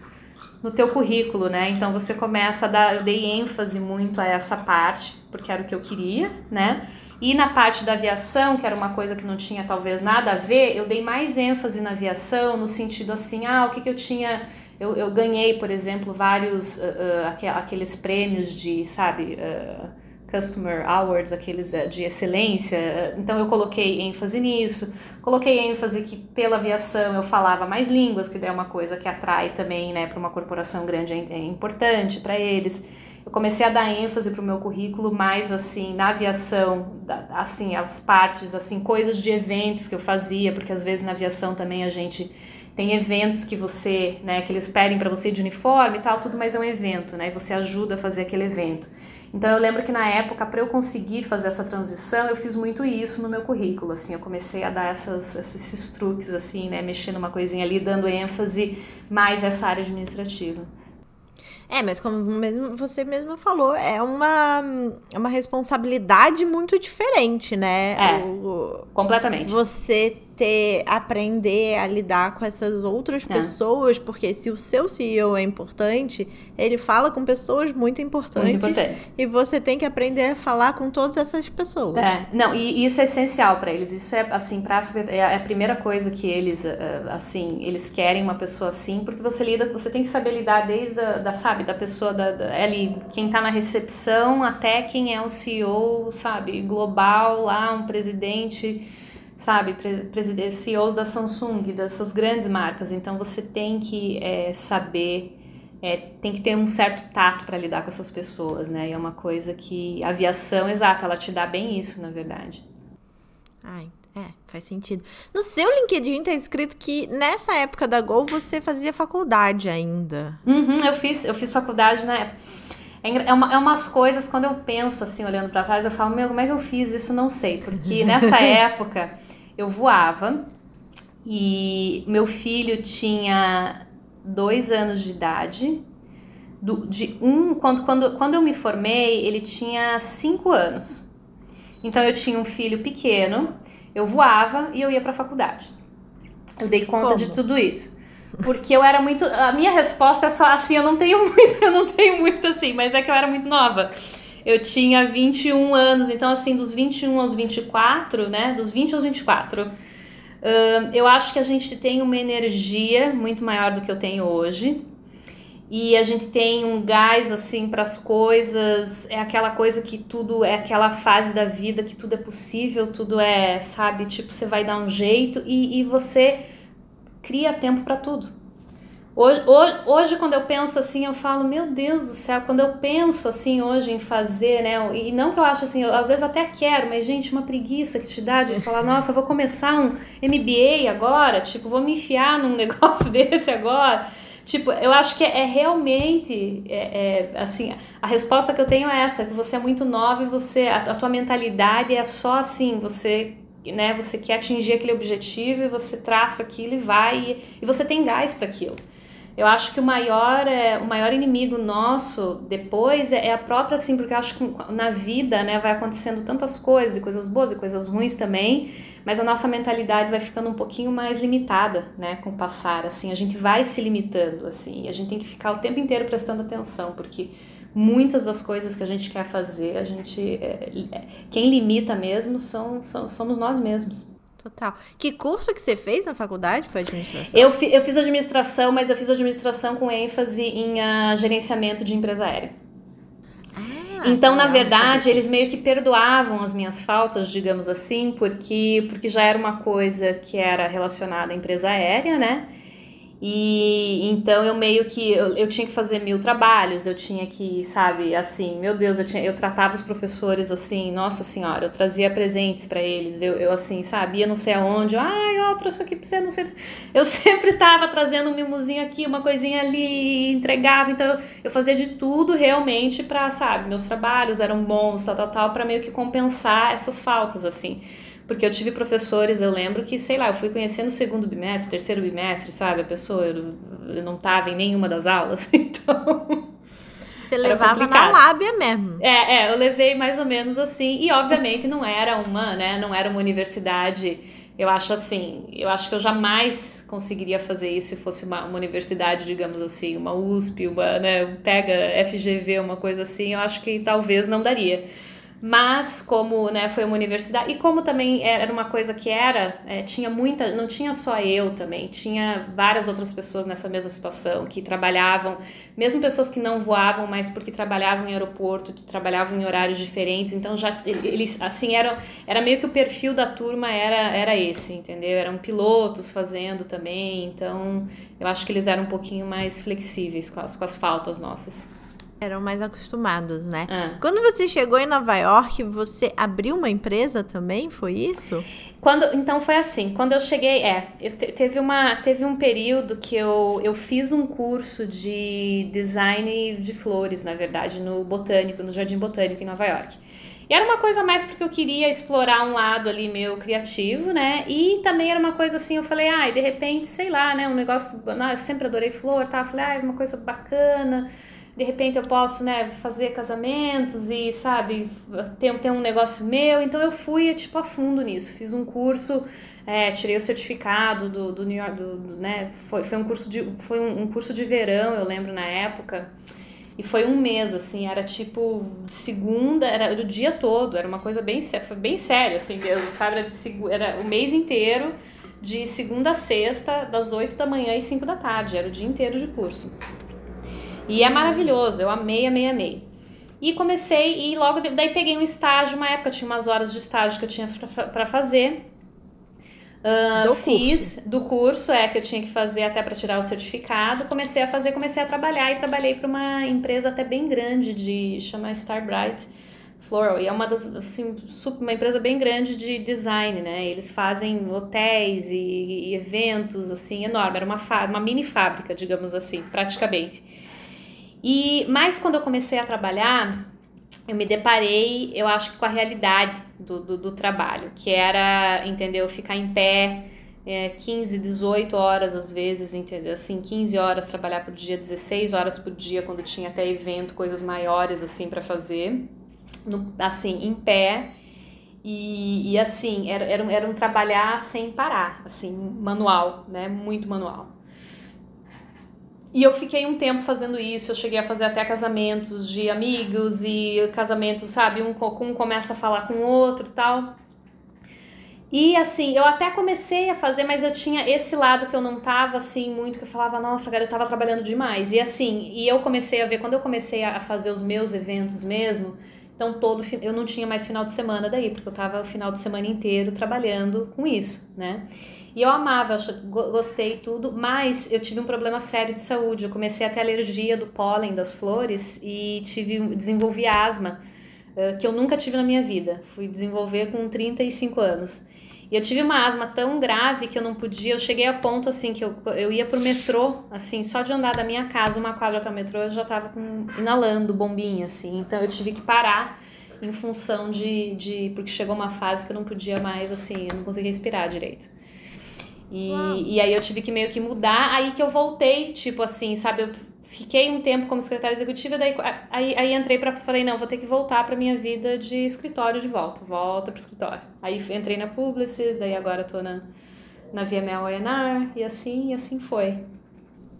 Speaker 3: no teu currículo, né? Então você começa a dar, eu dei ênfase muito a essa parte, porque era o que eu queria, né? E na parte da aviação, que era uma coisa que não tinha talvez nada a ver, eu dei mais ênfase na aviação, no sentido assim, ah, o que, que eu tinha. Eu, eu ganhei, por exemplo, vários uh, uh, aqueles prêmios de, sabe, uh, Customer Awards, aqueles de excelência. Então eu coloquei ênfase nisso. Coloquei ênfase que pela aviação eu falava mais línguas, que é uma coisa que atrai também, né, para uma corporação grande é, é importante para eles. Eu comecei a dar ênfase para o meu currículo mais assim na aviação, assim as partes, assim coisas de eventos que eu fazia, porque às vezes na aviação também a gente tem eventos que você, né, que eles pedem para você de uniforme e tal, tudo, mas é um evento, né, e você ajuda a fazer aquele evento. Então eu lembro que na época, para eu conseguir fazer essa transição, eu fiz muito isso no meu currículo, assim, eu comecei a dar essas, esses truques, assim, né, mexendo uma coisinha ali, dando ênfase mais essa área administrativa.
Speaker 2: É, mas como mesmo você mesmo falou, é uma, é uma responsabilidade muito diferente, né?
Speaker 3: É, o, completamente.
Speaker 2: Você ter, aprender a lidar com essas outras é. pessoas, porque se o seu CEO é importante, ele fala com pessoas muito importantes. Muito importantes. E você tem que aprender a falar com todas essas pessoas.
Speaker 3: É, não, e isso é essencial para eles. Isso é, assim, pra, é a primeira coisa que eles, eh, eh, assim, eles querem uma pessoa assim, porque você lida, você tem que saber lidar desde a, da, sabe, da pessoa, da, da ali, quem tá na recepção até quem é um CEO, sabe, global lá, um presidente sabe, CEOs da Samsung, dessas grandes marcas. Então você tem que é, saber, é, tem que ter um certo tato para lidar com essas pessoas, né? E é uma coisa que a aviação, exato, ela te dá bem isso, na verdade.
Speaker 2: Ai, é, faz sentido. No seu LinkedIn tá escrito que nessa época da Gol você fazia faculdade ainda.
Speaker 3: Uhum, eu fiz, eu fiz faculdade na época. É, é, uma, é umas coisas, quando eu penso assim, olhando para trás, eu falo, meu, como é que eu fiz isso? Não sei. Porque nessa época eu voava e meu filho tinha dois anos de idade. Do, de um, quando, quando, quando eu me formei, ele tinha cinco anos. Então eu tinha um filho pequeno, eu voava e eu ia para a faculdade. Eu dei conta Como? de tudo isso. Porque eu era muito. A minha resposta é só assim, eu não tenho muito, eu não tenho muito assim, mas é que eu era muito nova. Eu tinha 21 anos, então assim, dos 21 aos 24, né? Dos 20 aos 24. Uh, eu acho que a gente tem uma energia muito maior do que eu tenho hoje. E a gente tem um gás assim para as coisas, é aquela coisa que tudo é aquela fase da vida que tudo é possível, tudo é, sabe, tipo, você vai dar um jeito e, e você cria tempo para tudo. Hoje, hoje, hoje, quando eu penso assim, eu falo, meu Deus do céu, quando eu penso assim hoje em fazer, né? E não que eu acho assim, eu, às vezes até quero, mas gente, uma preguiça que te dá de falar, nossa, vou começar um MBA agora, tipo, vou me enfiar num negócio desse agora. Tipo, eu acho que é, é realmente, é, é, assim, a resposta que eu tenho é essa, que você é muito nova e você, a, a tua mentalidade é só assim, você né? Você quer atingir aquele objetivo e você traça aquilo e vai e, e você tem gás para aquilo. Eu acho que o maior é o maior inimigo nosso depois é, é a própria assim, porque eu acho que na vida, né, vai acontecendo tantas coisas, e coisas boas e coisas ruins também, mas a nossa mentalidade vai ficando um pouquinho mais limitada, né, com o passar, assim, a gente vai se limitando, assim, e a gente tem que ficar o tempo inteiro prestando atenção, porque muitas das coisas que a gente quer fazer, a gente é, é, quem limita mesmo são, são somos nós mesmos.
Speaker 2: Total. Que curso que você fez na faculdade? Foi administração?
Speaker 3: Eu, fi, eu fiz administração, mas eu fiz administração com ênfase em uh, gerenciamento de empresa aérea. Ah, então, na verdade, eles meio que perdoavam as minhas faltas, digamos assim, porque, porque já era uma coisa que era relacionada à empresa aérea, né? E então eu meio que eu, eu tinha que fazer mil trabalhos, eu tinha que, sabe, assim, meu Deus, eu tinha eu tratava os professores assim, nossa senhora, eu trazia presentes para eles, eu, eu assim, sabia não sei aonde, ai, ó, trouxe aqui pra você, não sei. Eu sempre tava trazendo um mimozinho aqui, uma coisinha ali, entregava, então eu, eu fazia de tudo realmente para, sabe, meus trabalhos eram bons, tal, tal, tal, para meio que compensar essas faltas assim. Porque eu tive professores, eu lembro que, sei lá, eu fui conhecendo o segundo bimestre, terceiro bimestre, sabe? A pessoa, eu, eu não estava em nenhuma das aulas, então.
Speaker 2: Você levava na lábia mesmo.
Speaker 3: É, é, eu levei mais ou menos assim. E obviamente não era uma, né? Não era uma universidade Eu acho assim, eu acho que eu jamais conseguiria fazer isso se fosse uma, uma universidade, digamos assim, uma USP, uma, né, pega FGV, uma coisa assim, eu acho que talvez não daria. Mas como né, foi uma universidade, e como também era uma coisa que era, é, tinha muita, não tinha só eu também, tinha várias outras pessoas nessa mesma situação, que trabalhavam, mesmo pessoas que não voavam, mas porque trabalhavam em aeroporto, que trabalhavam em horários diferentes, então já eles, assim, era, era meio que o perfil da turma era, era esse, entendeu? Eram pilotos fazendo também, então eu acho que eles eram um pouquinho mais flexíveis com as, com as faltas nossas.
Speaker 2: Eram mais acostumados, né? Ah. Quando você chegou em Nova York, você abriu uma empresa também? Foi isso?
Speaker 3: Quando, então foi assim, quando eu cheguei, é, eu te, teve, uma, teve um período que eu, eu fiz um curso de design de flores, na verdade, no Botânico, no Jardim Botânico em Nova York. E era uma coisa mais porque eu queria explorar um lado ali meu criativo, né? E também era uma coisa assim, eu falei, ai, ah, de repente, sei lá, né? Um negócio, não, eu sempre adorei flor, tá? Eu falei, ah, uma coisa bacana de repente eu posso, né, fazer casamentos e, sabe, ter, ter um negócio meu. Então eu fui, tipo, a fundo nisso. Fiz um curso, é, tirei o certificado do, do New York, do, do, né, foi, foi um curso de, foi um, um, curso de verão, eu lembro, na época. E foi um mês, assim, era tipo segunda, era o dia todo, era uma coisa bem, foi bem séria, assim mesmo, sabe? Era, de, era o mês inteiro, de segunda a sexta, das 8 da manhã e 5 da tarde, era o dia inteiro de curso. E é maravilhoso, eu amei, amei, amei. E comecei, e logo daí peguei um estágio, uma época tinha umas horas de estágio que eu tinha para fazer. Uh, do fiz curso. do curso, é que eu tinha que fazer até para tirar o certificado. Comecei a fazer, comecei a trabalhar e trabalhei para uma empresa até bem grande de chama Starbright Floral e é uma das assim, uma empresa bem grande de design, né? Eles fazem hotéis e, e eventos assim enorme. Era uma uma mini fábrica, digamos assim, praticamente. E mais quando eu comecei a trabalhar, eu me deparei, eu acho que com a realidade do, do, do trabalho, que era, entendeu, ficar em pé é, 15, 18 horas às vezes, entendeu? Assim, 15 horas trabalhar por dia, 16 horas por dia, quando tinha até evento, coisas maiores assim para fazer, no, assim, em pé. E, e assim, era, era, um, era um trabalhar sem parar, assim, manual, né? Muito manual. E eu fiquei um tempo fazendo isso, eu cheguei a fazer até casamentos de amigos e casamentos, sabe, um, um começa a falar com o outro tal. E assim, eu até comecei a fazer, mas eu tinha esse lado que eu não tava assim muito, que eu falava, nossa, cara, eu tava trabalhando demais. E assim, e eu comecei a ver, quando eu comecei a fazer os meus eventos mesmo, então todo eu não tinha mais final de semana daí, porque eu tava o final de semana inteiro trabalhando com isso, né? E eu amava, eu gostei tudo, mas eu tive um problema sério de saúde. Eu comecei a ter alergia do pólen das flores e tive desenvolvi asma, que eu nunca tive na minha vida. Fui desenvolver com 35 anos. E eu tive uma asma tão grave que eu não podia, eu cheguei a ponto assim que eu, eu ia pro metrô, assim, só de andar da minha casa uma quadra até o metrô, eu já tava com, inalando bombinha, assim. Então eu tive que parar em função de, de. Porque chegou uma fase que eu não podia mais, assim, eu não conseguia respirar direito. E, e aí eu tive que meio que mudar, aí que eu voltei, tipo assim, sabe? Eu fiquei um tempo como secretária executiva, daí aí, aí entrei para falei, não, vou ter que voltar para minha vida de escritório de volta, volta pro escritório. Aí entrei na Publicis, daí agora tô na, na VML ONR, e assim, e assim foi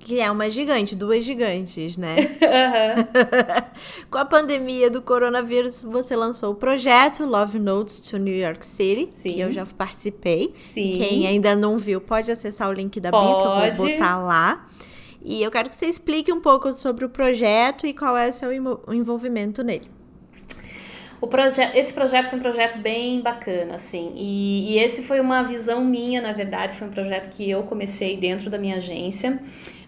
Speaker 2: que é uma gigante, duas gigantes, né? Uhum. Com a pandemia do coronavírus, você lançou o projeto Love Notes to New York City, Sim. que eu já participei. Sim. Quem ainda não viu, pode acessar o link da bio que eu vou botar lá. E eu quero que você explique um pouco sobre o projeto e qual é o seu envolvimento nele.
Speaker 3: Proje esse projeto foi um projeto bem bacana, assim, e, e esse foi uma visão minha, na verdade, foi um projeto que eu comecei dentro da minha agência.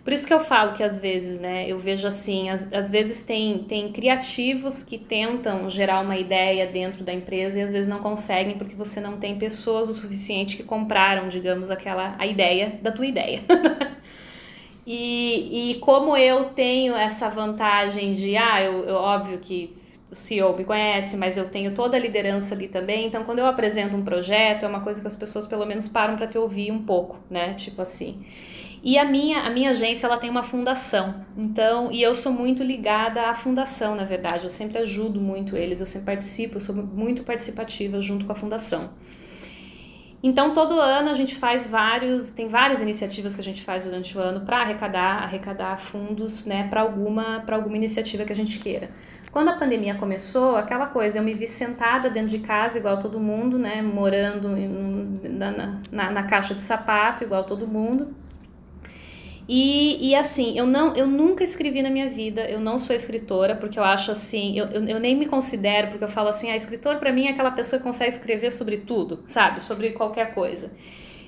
Speaker 3: Por isso que eu falo que às vezes, né, eu vejo assim, às, às vezes tem, tem criativos que tentam gerar uma ideia dentro da empresa e às vezes não conseguem porque você não tem pessoas o suficiente que compraram, digamos, aquela a ideia da tua ideia. e, e como eu tenho essa vantagem de, ah, eu, eu óbvio que o CEO me conhece, mas eu tenho toda a liderança ali também. Então, quando eu apresento um projeto, é uma coisa que as pessoas pelo menos param para te ouvir um pouco, né? Tipo assim. E a minha, a minha agência ela tem uma fundação. Então, e eu sou muito ligada à fundação, na verdade. Eu sempre ajudo muito eles, eu sempre participo, eu sou muito participativa junto com a fundação. Então, todo ano a gente faz vários, tem várias iniciativas que a gente faz durante o ano para arrecadar, arrecadar fundos, né, para alguma, para alguma iniciativa que a gente queira. Quando a pandemia começou, aquela coisa, eu me vi sentada dentro de casa, igual todo mundo, né, morando na, na, na caixa de sapato, igual todo mundo. E, e assim, eu não eu nunca escrevi na minha vida, eu não sou escritora, porque eu acho assim, eu, eu, eu nem me considero, porque eu falo assim, a escritor para mim é aquela pessoa que consegue escrever sobre tudo, sabe? Sobre qualquer coisa.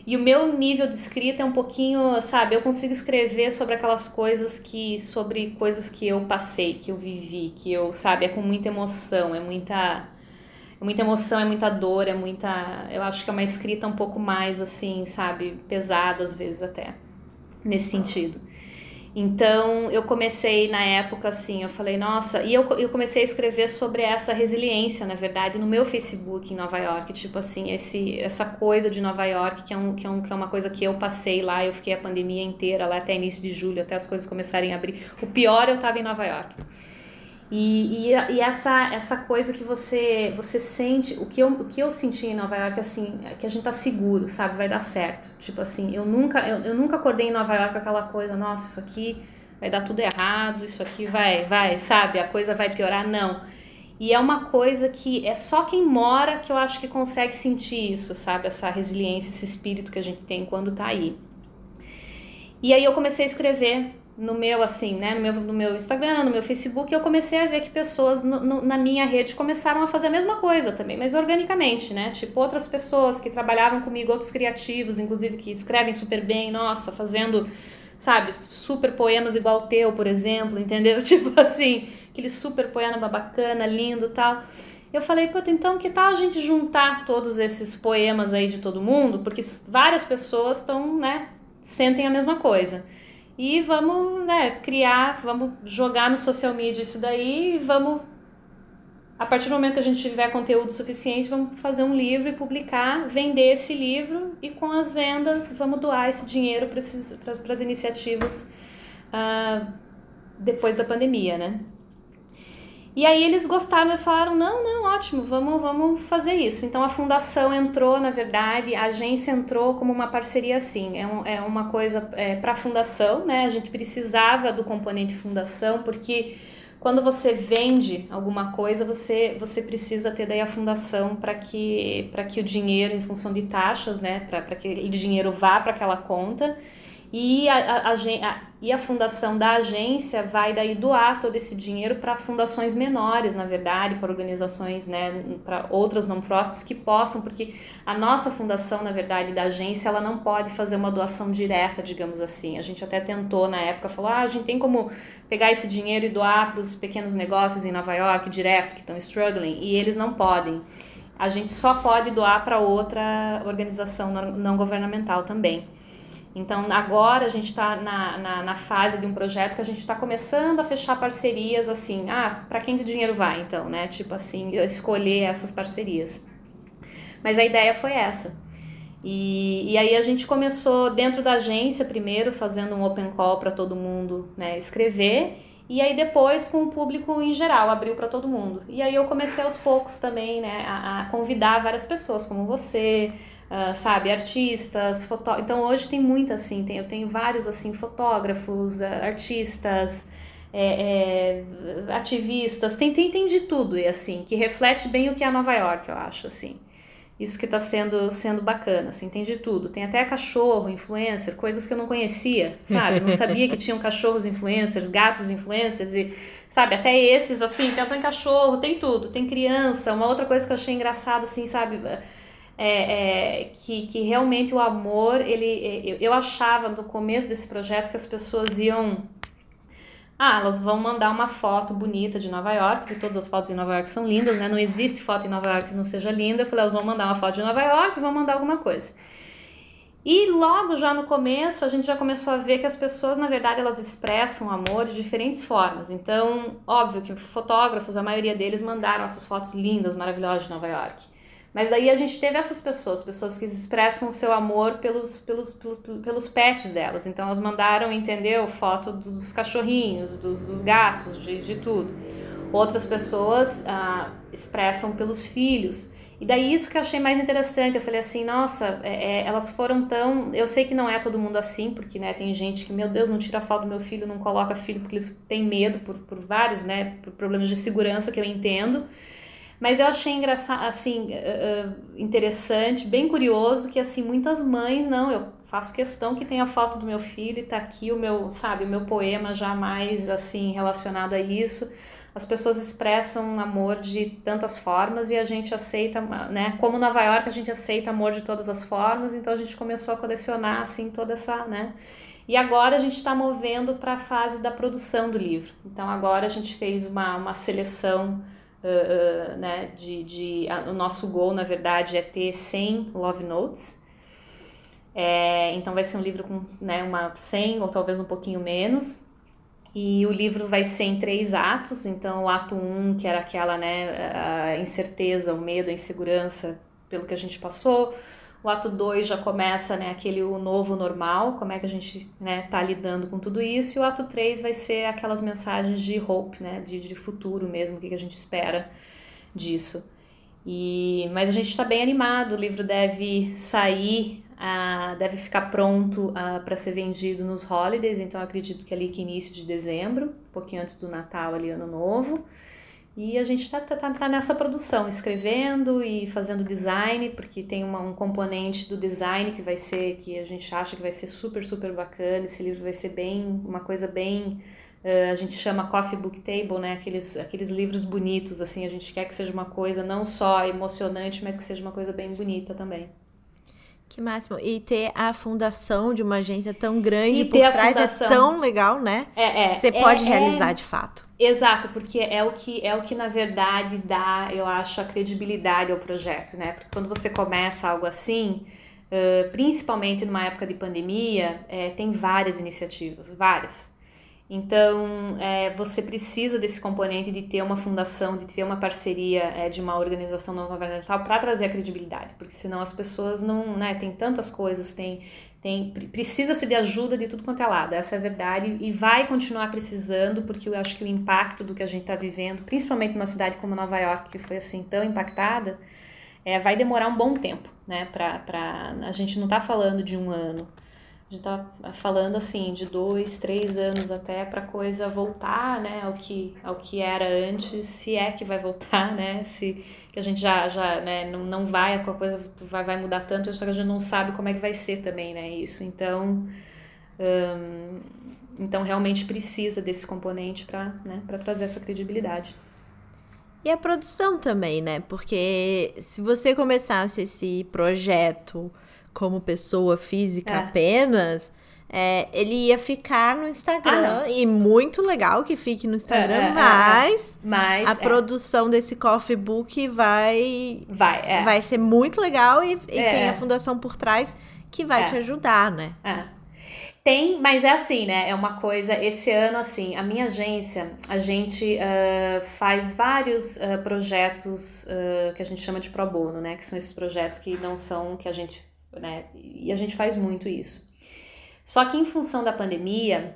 Speaker 3: E o meu nível de escrita é um pouquinho, sabe, eu consigo escrever sobre aquelas coisas que, sobre coisas que eu passei, que eu vivi, que eu, sabe, é com muita emoção, é muita, é muita emoção, é muita dor, é muita, eu acho que é uma escrita um pouco mais assim, sabe, pesada às vezes até nesse sentido. Então eu comecei na época assim, eu falei, nossa, e eu, eu comecei a escrever sobre essa resiliência, na verdade, no meu Facebook em Nova York, tipo assim, esse, essa coisa de Nova York, que é, um, que, é um, que é uma coisa que eu passei lá, eu fiquei a pandemia inteira lá até início de julho, até as coisas começarem a abrir. O pior eu estava em Nova York. E, e, e, essa, essa coisa que você você sente, o que, eu, o que eu senti em Nova York, assim, é que a gente tá seguro, sabe? Vai dar certo. Tipo assim, eu nunca, eu, eu nunca acordei em Nova York com aquela coisa, nossa, isso aqui vai dar tudo errado, isso aqui vai, vai, sabe? A coisa vai piorar. Não. E é uma coisa que é só quem mora que eu acho que consegue sentir isso, sabe? Essa resiliência, esse espírito que a gente tem quando tá aí. E aí eu comecei a escrever no meu, assim, né, no meu, no meu Instagram, no meu Facebook, eu comecei a ver que pessoas no, no, na minha rede começaram a fazer a mesma coisa também, mas organicamente, né? Tipo, outras pessoas que trabalhavam comigo, outros criativos, inclusive, que escrevem super bem, nossa, fazendo, sabe, super poemas igual o teu, por exemplo, entendeu? Tipo assim, aquele super poema bacana, lindo tal. Eu falei, puta, então que tal a gente juntar todos esses poemas aí de todo mundo? Porque várias pessoas estão, né, sentem a mesma coisa. E vamos né, criar, vamos jogar no social media isso daí e vamos. A partir do momento que a gente tiver conteúdo suficiente, vamos fazer um livro e publicar, vender esse livro e com as vendas vamos doar esse dinheiro para as iniciativas uh, depois da pandemia, né? E aí eles gostaram e falaram: não, não, ótimo, vamos, vamos fazer isso. Então a fundação entrou, na verdade, a agência entrou como uma parceria assim. É, um, é uma coisa é, para a fundação, né? A gente precisava do componente fundação, porque quando você vende alguma coisa, você, você precisa ter daí a fundação para que, que o dinheiro, em função de taxas, né? Para que o dinheiro vá para aquela conta e a, a, a, e a fundação da agência vai daí doar todo esse dinheiro para fundações menores, na verdade, para organizações, né, para outras non-profits que possam, porque a nossa fundação, na verdade, da agência, ela não pode fazer uma doação direta, digamos assim. A gente até tentou na época, falou, ah, a gente tem como pegar esse dinheiro e doar para os pequenos negócios em Nova York direto, que estão struggling, e eles não podem. A gente só pode doar para outra organização não governamental também. Então, agora a gente está na, na, na, fase de um projeto que a gente está começando a fechar parcerias assim. Ah, para quem que o dinheiro vai, então, né? Tipo assim, escolher essas parcerias. Mas a ideia foi essa. E, e aí a gente começou dentro da agência primeiro, fazendo um open call para todo mundo né, escrever. E aí depois com o público em geral, abriu para todo mundo. E aí eu comecei aos poucos também né, a, a convidar várias pessoas, como você, Uh, sabe, artistas, fotó... Então hoje tem muito assim, tem, eu tenho vários assim, fotógrafos, uh, artistas, é, é, ativistas, tem, tem, tem de tudo, e assim, que reflete bem o que é Nova York, eu acho, assim. Isso que está sendo, sendo bacana, assim, tem de tudo. Tem até cachorro, influencer, coisas que eu não conhecia, sabe? Não sabia que tinham cachorros influencers, gatos influencers, e, sabe? Até esses, assim, tem, tem cachorro, tem tudo. Tem criança. Uma outra coisa que eu achei engraçada, assim, sabe? É, é, que, que realmente o amor, ele, eu, eu achava no começo desse projeto que as pessoas iam ah, elas vão mandar uma foto bonita de Nova York, porque todas as fotos de Nova York são lindas, né? Não existe foto em Nova York que não seja linda. Eu falei, elas vão mandar uma foto de Nova York vão mandar alguma coisa. E logo já no começo, a gente já começou a ver que as pessoas, na verdade, elas expressam amor de diferentes formas. Então, óbvio que fotógrafos, a maioria deles mandaram essas fotos lindas, maravilhosas de Nova York. Mas daí a gente teve essas pessoas, pessoas que expressam o seu amor pelos, pelos, pelos, pelos pets delas. Então elas mandaram, entendeu? Foto dos cachorrinhos, dos, dos gatos, de, de tudo. Outras pessoas ah, expressam pelos filhos. E daí isso que eu achei mais interessante, eu falei assim, nossa, é, é, elas foram tão. Eu sei que não é todo mundo assim, porque né, tem gente que, meu Deus, não tira foto do meu filho, não coloca filho, porque eles têm medo por, por vários, né? Por problemas de segurança que eu entendo. Mas eu achei engraçado, assim, uh, interessante, bem curioso que assim muitas mães não, eu faço questão que tenha foto do meu filho e tá aqui o meu, sabe, o meu poema já mais assim relacionado a isso. As pessoas expressam amor de tantas formas e a gente aceita, né? Como Nova York a gente aceita amor de todas as formas, então a gente começou a colecionar assim toda essa, né? E agora a gente está movendo para a fase da produção do livro. Então agora a gente fez uma, uma seleção uh, né, de, de a, o nosso gol, na verdade, é ter 100 love notes. É, então vai ser um livro com né, uma 100 ou talvez um pouquinho menos. E o livro vai ser em três atos. Então, o ato 1, um, que era aquela né, a incerteza, o medo, a insegurança pelo que a gente passou. O ato 2 já começa né, aquele o novo normal, como é que a gente né, tá lidando com tudo isso. E o ato 3 vai ser aquelas mensagens de hope, né, de, de futuro mesmo, o que, que a gente espera disso. E, mas a gente está bem animado, o livro deve sair, deve ficar pronto para ser vendido nos holidays, então acredito que ali que início de dezembro, um pouquinho antes do Natal, ali ano novo. E a gente está tá, tá, tá nessa produção, escrevendo e fazendo design, porque tem uma, um componente do design que vai ser, que a gente acha que vai ser super, super bacana. Esse livro vai ser bem, uma coisa bem, uh, a gente chama Coffee Book Table, né? Aqueles, aqueles livros bonitos, assim, a gente quer que seja uma coisa não só emocionante, mas que seja uma coisa bem bonita também.
Speaker 2: Que máximo. E ter a fundação de uma agência tão grande e por trás é fundação... é tão legal, né?
Speaker 3: É, é.
Speaker 2: Que você
Speaker 3: é,
Speaker 2: pode
Speaker 3: é,
Speaker 2: realizar de fato.
Speaker 3: Exato, porque é o que é o que na verdade dá, eu acho, a credibilidade ao projeto, né? Porque quando você começa algo assim, uh, principalmente numa época de pandemia, é, tem várias iniciativas, várias. Então, é, você precisa desse componente de ter uma fundação, de ter uma parceria é, de uma organização não governamental para trazer a credibilidade, porque senão as pessoas não, né, tem tantas coisas, tem, tem precisa-se de ajuda de tudo quanto é lado, essa é a verdade, e vai continuar precisando, porque eu acho que o impacto do que a gente está vivendo, principalmente numa cidade como Nova York, que foi assim tão impactada, é, vai demorar um bom tempo, né, pra, pra, a gente não está falando de um ano, a gente tá falando assim de dois, três anos até para coisa voltar, né, ao que ao que era antes, se é que vai voltar, né, se que a gente já já né, não, não vai a coisa vai, vai mudar tanto, só que a gente não sabe como é que vai ser também, né, isso. Então, hum, então realmente precisa desse componente para né, trazer essa credibilidade.
Speaker 2: E a produção também, né? Porque se você começasse esse projeto como pessoa física é. apenas, é, ele ia ficar no Instagram. Ah, e muito legal que fique no Instagram, é, é, é, é. mas,
Speaker 3: mas,
Speaker 2: a produção desse coffee book vai,
Speaker 3: vai,
Speaker 2: vai ser muito legal e, e tem a fundação por trás que vai te ajudar, né?
Speaker 3: Tem, mas é assim, né? É uma coisa. Esse ano, assim, a minha agência, a gente uh, faz vários uh, projetos uh, que a gente chama de pro bono, né? Que são esses projetos que não são que a gente né? E a gente faz muito isso. Só que em função da pandemia,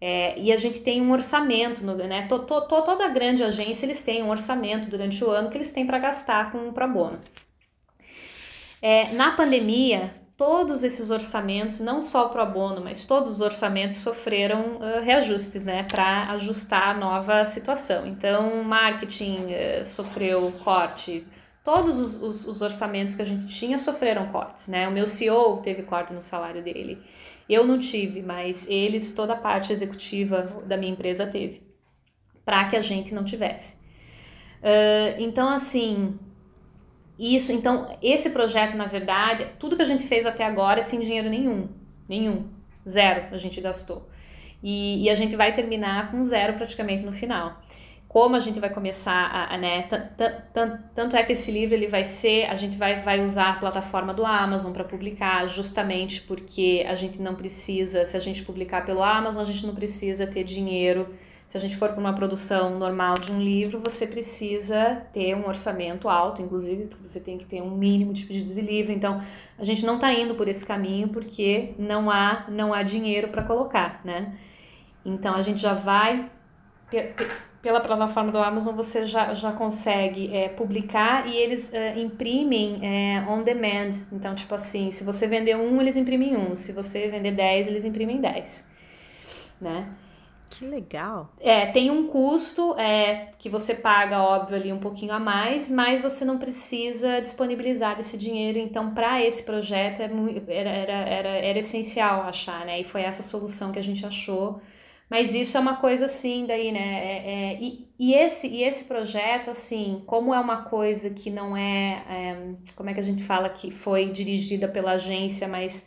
Speaker 3: é, e a gente tem um orçamento, no, né? To, to, to, toda grande agência eles têm um orçamento durante o ano que eles têm para gastar com o pro bono. É, na pandemia, todos esses orçamentos, não só o pro bono, mas todos os orçamentos sofreram uh, reajustes, né, para ajustar a nova situação. Então, marketing uh, sofreu corte, todos os, os, os, orçamentos que a gente tinha sofreram cortes, né? O meu CEO teve corte no salário dele. Eu não tive, mas eles, toda a parte executiva da minha empresa teve, para que a gente não tivesse. Uh, então, assim, isso, então, esse projeto, na verdade, tudo que a gente fez até agora é sem dinheiro nenhum, nenhum, zero a gente gastou. E, e a gente vai terminar com zero praticamente no final como a gente vai começar a, a né, tanto é que esse livro ele vai ser, a gente vai, vai usar a plataforma do Amazon para publicar, justamente porque a gente não precisa, se a gente publicar pelo Amazon, a gente não precisa ter dinheiro. Se a gente for para uma produção normal de um livro, você precisa ter um orçamento alto, inclusive, porque você tem que ter um mínimo de pedidos de livro. Então, a gente não está indo por esse caminho porque não há, não há dinheiro para colocar, né? Então, a gente já vai pela plataforma do Amazon você já, já consegue é, publicar e eles é, imprimem é, on demand. Então, tipo assim, se você vender um, eles imprimem um. Se você vender 10, eles imprimem 10. Né?
Speaker 2: Que legal.
Speaker 3: É, tem um custo é, que você paga, óbvio, ali um pouquinho a mais, mas você não precisa disponibilizar esse dinheiro. Então, para esse projeto, é muito, era, era, era, era essencial achar, né? E foi essa solução que a gente achou. Mas isso é uma coisa assim, daí, né? É, é, e, e, esse, e esse projeto, assim, como é uma coisa que não é, é Como é que a gente fala que foi dirigida pela agência, mas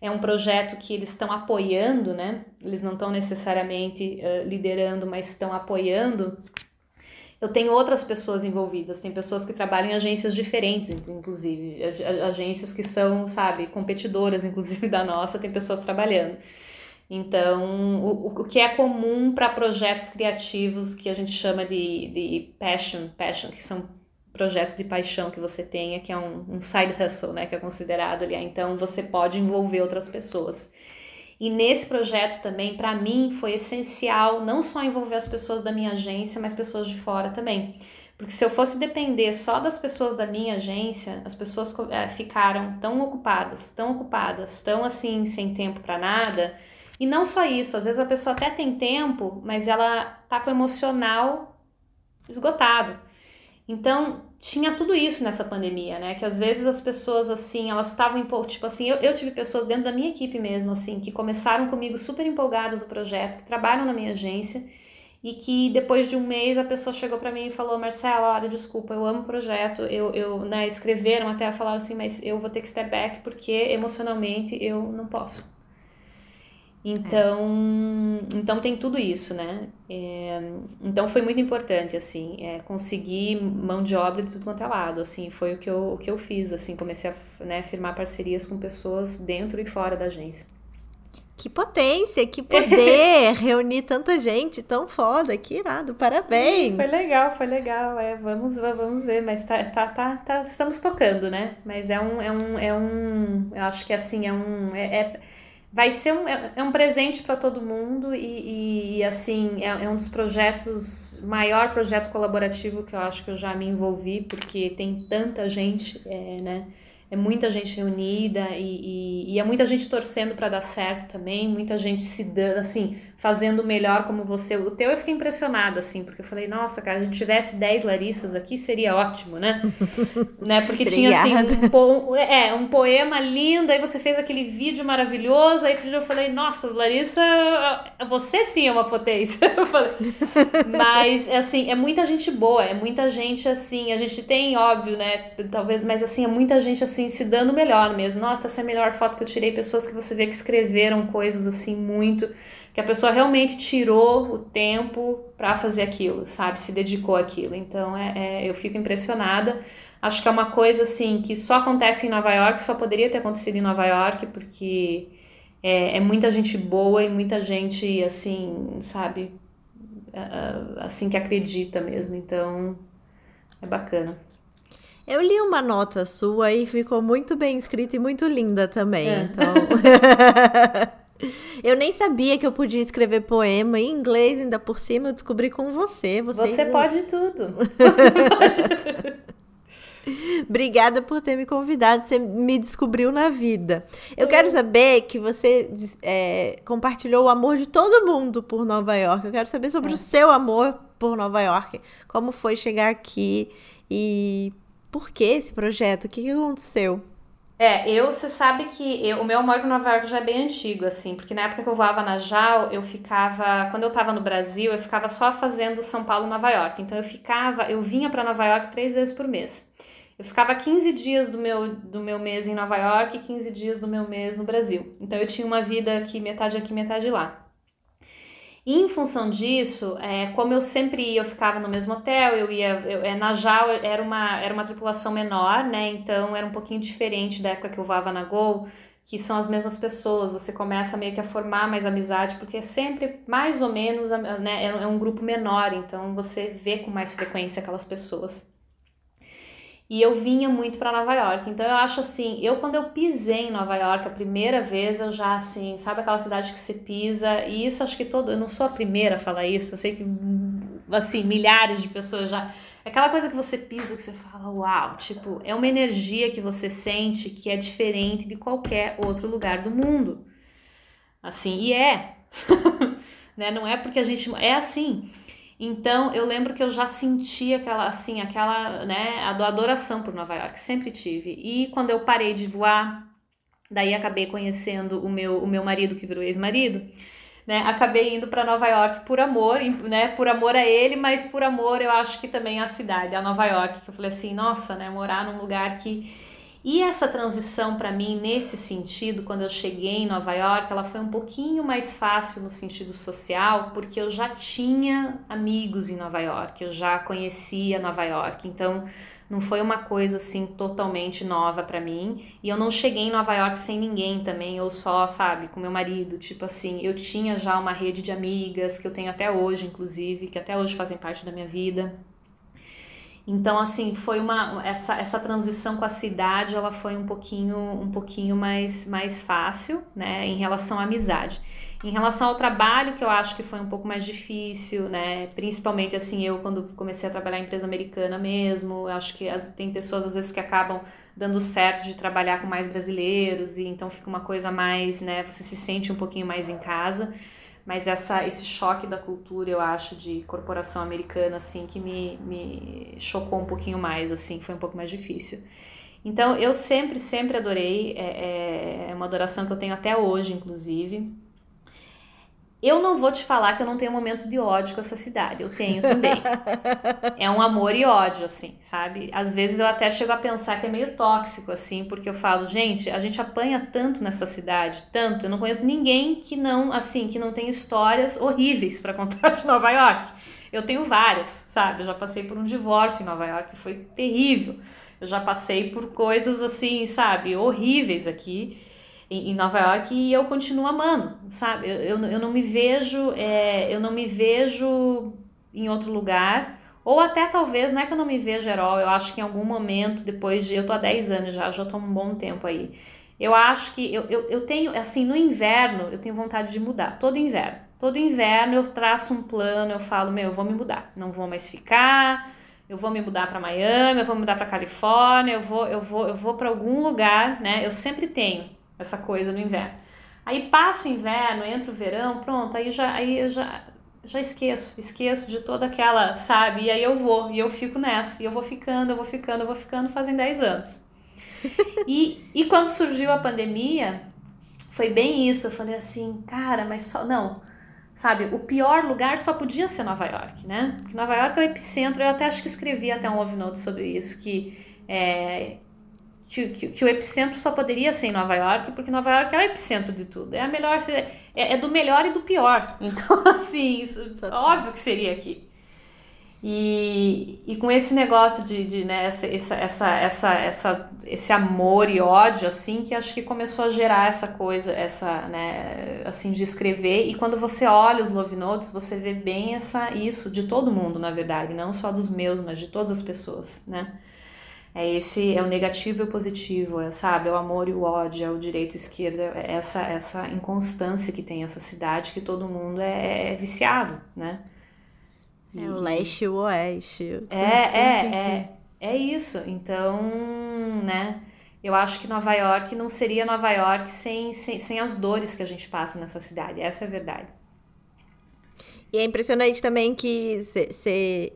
Speaker 3: é um projeto que eles estão apoiando, né? Eles não estão necessariamente uh, liderando, mas estão apoiando. Eu tenho outras pessoas envolvidas, tem pessoas que trabalham em agências diferentes, inclusive, agências que são, sabe, competidoras, inclusive da nossa, tem pessoas trabalhando. Então, o, o que é comum para projetos criativos que a gente chama de, de passion, passion, que são projeto de paixão que você tenha, que é um, um side hustle, né, que é considerado ali. Então você pode envolver outras pessoas. E nesse projeto também, para mim, foi essencial não só envolver as pessoas da minha agência, mas pessoas de fora também. Porque se eu fosse depender só das pessoas da minha agência, as pessoas é, ficaram tão ocupadas, tão ocupadas, tão assim, sem tempo para nada. E não só isso, às vezes a pessoa até tem tempo, mas ela tá com o emocional esgotado. Então, tinha tudo isso nessa pandemia, né? Que às vezes as pessoas, assim, elas estavam, tipo assim, eu, eu tive pessoas dentro da minha equipe mesmo, assim, que começaram comigo super empolgadas no projeto, que trabalham na minha agência, e que depois de um mês a pessoa chegou para mim e falou, Marcela, olha, desculpa, eu amo o projeto, eu, eu, né, escreveram até, falaram assim, mas eu vou ter que step back porque emocionalmente eu não posso. Então, é. então tem tudo isso, né? É, então foi muito importante, assim, é, conseguir mão de obra de tudo quanto é lado, assim, foi o que eu, o que eu fiz, assim, comecei a né, firmar parcerias com pessoas dentro e fora da agência.
Speaker 2: Que potência, que poder reunir tanta gente tão foda, que irado, parabéns!
Speaker 3: Foi legal, foi legal, é, vamos, vamos ver, mas tá, tá, tá, tá, estamos tocando, né? Mas é um, é um, é um, eu acho que assim, é um, é, é vai ser um, é, é um presente para todo mundo e, e assim, é, é, um dos projetos, maior projeto colaborativo que eu acho que eu já me envolvi, porque tem tanta gente, é, né? é muita gente reunida e, e, e é muita gente torcendo para dar certo também, muita gente se dando, assim, fazendo melhor como você. O teu eu fiquei impressionada, assim, porque eu falei, nossa, cara, a gente tivesse 10 Larissas aqui, seria ótimo, né? né? Porque tinha, assim, um, po é, um poema lindo, aí você fez aquele vídeo maravilhoso, aí eu falei, nossa, Larissa, você sim é uma potência. Mas, assim, é muita gente boa, é muita gente, assim, a gente tem, óbvio, né, talvez, mas, assim, é muita gente, assim, se dando melhor mesmo. Nossa, essa é a melhor foto que eu tirei. Pessoas que você vê que escreveram coisas assim muito. Que a pessoa realmente tirou o tempo para fazer aquilo, sabe? Se dedicou àquilo. Então é, é, eu fico impressionada. Acho que é uma coisa assim que só acontece em Nova York, só poderia ter acontecido em Nova York, porque é, é muita gente boa e muita gente assim, sabe? É, é, assim que acredita mesmo. Então é bacana.
Speaker 2: Eu li uma nota sua e ficou muito bem escrita e muito linda também. É. Então. eu nem sabia que eu podia escrever poema em inglês, ainda por cima eu descobri com você.
Speaker 3: Você, você pode tudo.
Speaker 2: Obrigada por ter me convidado, você me descobriu na vida. Eu é. quero saber que você é, compartilhou o amor de todo mundo por Nova York. Eu quero saber sobre é. o seu amor por Nova York. Como foi chegar aqui e por que esse projeto? O que aconteceu?
Speaker 3: É, eu, você sabe que eu, o meu amor por Nova York já é bem antigo, assim, porque na época que eu voava na JAL, eu ficava, quando eu tava no Brasil, eu ficava só fazendo São Paulo Nova York. Então eu ficava, eu vinha para Nova York três vezes por mês. Eu ficava 15 dias do meu, do meu mês em Nova York e 15 dias do meu mês no Brasil. Então eu tinha uma vida aqui, metade aqui, metade lá. E em função disso, é, como eu sempre ia, eu ficava no mesmo hotel, eu ia. Eu, é, na JAL era uma, era uma tripulação menor, né? Então era um pouquinho diferente da época que eu voava na Gol, que são as mesmas pessoas. Você começa meio que a formar mais amizade, porque é sempre mais ou menos né, é um grupo menor, então você vê com mais frequência aquelas pessoas. E eu vinha muito para Nova York. Então eu acho assim, eu quando eu pisei em Nova York a primeira vez, eu já assim, sabe aquela cidade que você pisa? E isso acho que todo, eu não sou a primeira a falar isso, eu sei que assim, milhares de pessoas já. Aquela coisa que você pisa que você fala, uau, tipo, é uma energia que você sente que é diferente de qualquer outro lugar do mundo. Assim, e é. né? Não é porque a gente. É assim. Então, eu lembro que eu já senti aquela, assim, aquela, né, a adoração por Nova York, sempre tive. E quando eu parei de voar, daí acabei conhecendo o meu, o meu marido, que virou ex-marido, né, acabei indo para Nova York por amor, né, por amor a ele, mas por amor eu acho que também a cidade, a Nova York, que eu falei assim, nossa, né, morar num lugar que e essa transição para mim nesse sentido, quando eu cheguei em Nova York, ela foi um pouquinho mais fácil no sentido social, porque eu já tinha amigos em Nova York, eu já conhecia Nova York, então não foi uma coisa assim totalmente nova para mim. E eu não cheguei em Nova York sem ninguém também, ou só, sabe, com meu marido, tipo assim, eu tinha já uma rede de amigas que eu tenho até hoje, inclusive, que até hoje fazem parte da minha vida. Então, assim, foi uma essa, essa transição com a cidade, ela foi um pouquinho um pouquinho mais mais fácil, né, em relação à amizade. Em relação ao trabalho, que eu acho que foi um pouco mais difícil, né, principalmente assim, eu quando comecei a trabalhar em empresa americana mesmo, acho que as, tem pessoas às vezes que acabam dando certo de trabalhar com mais brasileiros e então fica uma coisa mais, né, você se sente um pouquinho mais em casa mas essa, esse choque da cultura, eu acho, de corporação americana, assim, que me, me chocou um pouquinho mais, assim, foi um pouco mais difícil. Então, eu sempre, sempre adorei, é, é uma adoração que eu tenho até hoje, inclusive. Eu não vou te falar que eu não tenho momentos de ódio com essa cidade. Eu tenho também. é um amor e ódio, assim, sabe? Às vezes eu até chego a pensar que é meio tóxico, assim, porque eu falo, gente, a gente apanha tanto nessa cidade, tanto. Eu não conheço ninguém que não, assim, que não tem histórias horríveis para contar de Nova York. Eu tenho várias, sabe? Eu já passei por um divórcio em Nova York, foi terrível. Eu já passei por coisas assim, sabe, horríveis aqui em, Nova York e eu continuo amando, sabe? Eu, eu, eu não me vejo, é, eu não me vejo em outro lugar. Ou até talvez, não é que eu não me vejo herói, eu acho que em algum momento, depois de. Eu tô há 10 anos já, já tô um bom tempo aí. Eu acho que eu, eu, eu tenho, assim, no inverno, eu tenho vontade de mudar, todo inverno. Todo inverno eu traço um plano, eu falo, meu, eu vou me mudar, não vou mais ficar, eu vou me mudar para Miami, eu vou me mudar para Califórnia, eu vou, eu vou, eu vou para algum lugar, né? Eu sempre tenho essa coisa no inverno. Aí passa o inverno, entra o verão, pronto, aí já aí eu já já esqueço, esqueço de toda aquela, sabe? E aí eu vou, e eu fico nessa, e eu vou ficando, eu vou ficando, eu vou ficando, fazem 10 anos. e, e quando surgiu a pandemia, foi bem isso, eu falei assim, cara, mas só, não, sabe, o pior lugar só podia ser Nova York, né? Porque Nova York é o epicentro, eu até acho que escrevi até um love note sobre isso, que é, que, que, que, o epicentro só poderia ser em Nova York, porque Nova York é o epicentro de tudo. É a melhor, é, é do melhor e do pior. Então, assim, isso óbvio que seria aqui. E, e com esse negócio de, de né, essa, essa, essa, essa, essa, esse amor e ódio, assim, que acho que começou a gerar essa coisa, essa, né, assim, de escrever. E quando você olha os love notes, você vê bem essa, isso de todo mundo, na verdade, não só dos meus, mas de todas as pessoas, né? É esse é o negativo e o positivo, é, sabe? É o amor e o ódio, é o direito e esquerda, é essa essa inconstância que tem essa cidade que todo mundo é, é viciado, né?
Speaker 2: É o leste e o oeste.
Speaker 3: É, é, é, é isso. Então, né? Eu acho que Nova York não seria Nova York sem, sem, sem as dores que a gente passa nessa cidade. Essa é a verdade.
Speaker 2: E é impressionante também que você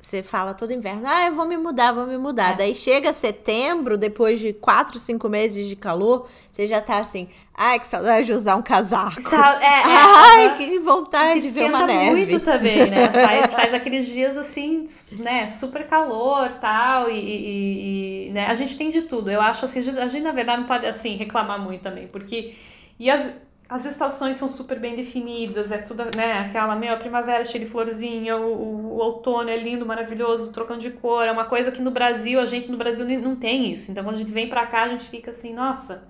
Speaker 2: você fala todo inverno, ah, eu vou me mudar, vou me mudar. É. Daí chega setembro, depois de quatro, cinco meses de calor, você já tá assim, ai, que saudade de usar um casaco.
Speaker 3: Sal é, é,
Speaker 2: ai, que vontade de ver uma neve.
Speaker 3: muito também, né? Faz, faz aqueles dias assim, né, super calor tal, e, e, e, né, a gente tem de tudo. Eu acho assim, a gente na verdade não pode assim reclamar muito também, porque e as, as estações são super bem definidas, é tudo, né, aquela, meu, a primavera cheia de florzinha, o, o, o, outono é lindo, maravilhoso, trocando de cor, é uma coisa que no Brasil, a gente no Brasil não tem isso, então quando a gente vem pra cá, a gente fica assim, nossa,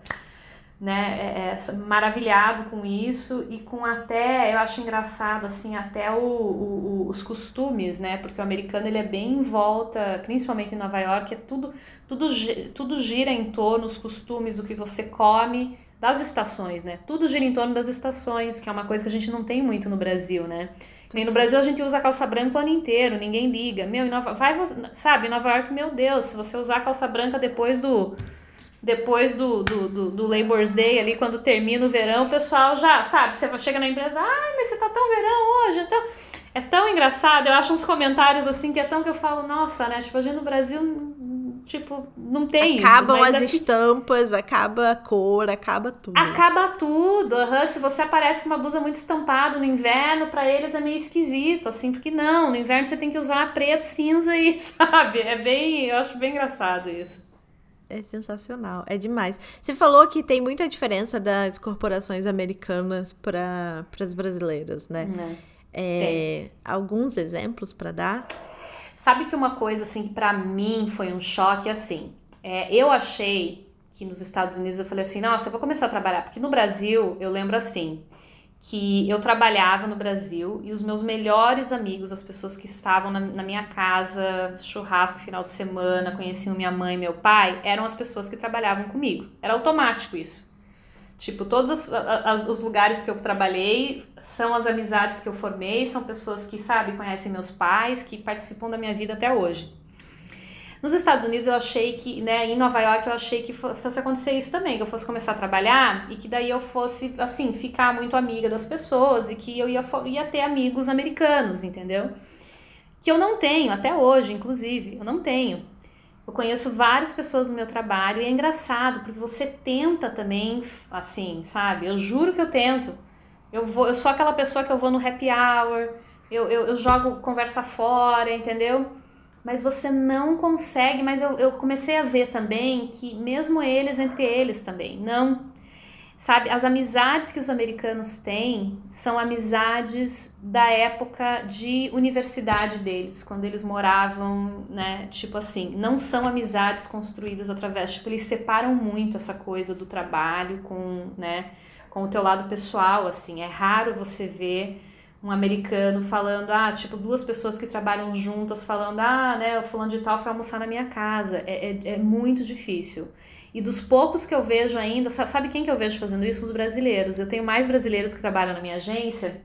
Speaker 3: né, é, é, maravilhado com isso. E com até, eu acho engraçado, assim, até o, o, os costumes, né, porque o americano, ele é bem em volta, principalmente em Nova York, é tudo, tudo, tudo gira em torno, os costumes, o que você come, das estações, né? Tudo gira em torno das estações, que é uma coisa que a gente não tem muito no Brasil, né? Nem no Brasil a gente usa calça branca o ano inteiro, ninguém liga. Meu, em Nova, vai, sabe, em Nova York, meu Deus, se você usar calça branca depois do depois do, do, do, do Labor's Day, ali, quando termina o verão, o pessoal já, sabe, você chega na empresa, ai, mas você tá tão verão hoje, então... É tão engraçado, eu acho uns comentários assim que é tão que eu falo, nossa, né? Tipo, a gente no Brasil, tipo, não tem
Speaker 2: Acabam
Speaker 3: isso.
Speaker 2: Acabam as estampas, acaba a cor, acaba tudo.
Speaker 3: Acaba tudo. Uhum. Se você aparece com uma blusa muito estampada no inverno, para eles é meio esquisito, assim, porque não, no inverno você tem que usar preto, cinza e, sabe? É bem, eu acho bem engraçado isso.
Speaker 2: É sensacional, é demais. Você falou que tem muita diferença das corporações americanas para as brasileiras, né? É. É, alguns exemplos para dar?
Speaker 3: Sabe que uma coisa assim que para mim foi um choque assim, é, eu achei que nos Estados Unidos eu falei assim, nossa, eu vou começar a trabalhar porque no Brasil eu lembro assim, que eu trabalhava no Brasil e os meus melhores amigos, as pessoas que estavam na, na, minha casa, churrasco final de semana, conheciam minha mãe e meu pai, eram as pessoas que trabalhavam comigo. Era automático isso. Tipo, todos as, as, os lugares que eu trabalhei são as amizades que eu formei, são pessoas que, sabe, conhecem meus pais, que participam da minha vida até hoje. Nos Estados Unidos eu achei que, né, em Nova York eu achei que fosse acontecer isso também, que eu fosse começar a trabalhar e que daí eu fosse, assim, ficar muito amiga das pessoas e que eu ia, ia ter amigos americanos, entendeu? Que eu não tenho, até hoje, inclusive, eu não tenho. Eu conheço várias pessoas no meu trabalho e é engraçado, porque você tenta também, assim, sabe? Eu juro que eu tento. Eu, vou, eu sou aquela pessoa que eu vou no happy hour, eu, eu, eu jogo conversa fora, entendeu? mas você não consegue. Mas eu, eu comecei a ver também que, mesmo eles, entre eles também, não. Sabe, as amizades que os americanos têm são amizades da época de universidade deles, quando eles moravam, né? Tipo assim, não são amizades construídas através, tipo, eles separam muito essa coisa do trabalho com, né, com o teu lado pessoal, assim. É raro você ver um americano falando, ah, tipo, duas pessoas que trabalham juntas falando, ah, né, o fulano de tal foi almoçar na minha casa. É, é, é muito difícil. E dos poucos que eu vejo ainda, sabe quem que eu vejo fazendo isso? Os brasileiros. Eu tenho mais brasileiros que trabalham na minha agência.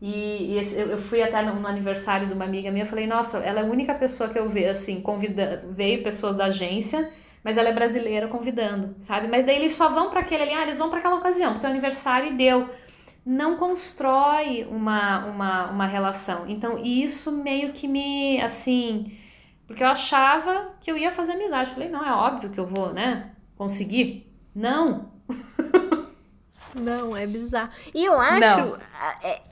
Speaker 3: E, e eu fui até no, no, aniversário de uma amiga minha, eu falei, nossa, ela é a única pessoa que eu vejo, assim, convida, veio pessoas da agência, mas ela é brasileira convidando, sabe? Mas daí eles só vão para aquele ali, ah, eles vão para aquela ocasião, porque é o aniversário e deu não constrói uma, uma, uma relação. Então, isso meio que me, assim, porque eu achava que eu ia fazer amizade. Falei, não, é óbvio que eu vou, né? Conseguir. Não.
Speaker 2: não, é bizarro. E eu acho. É,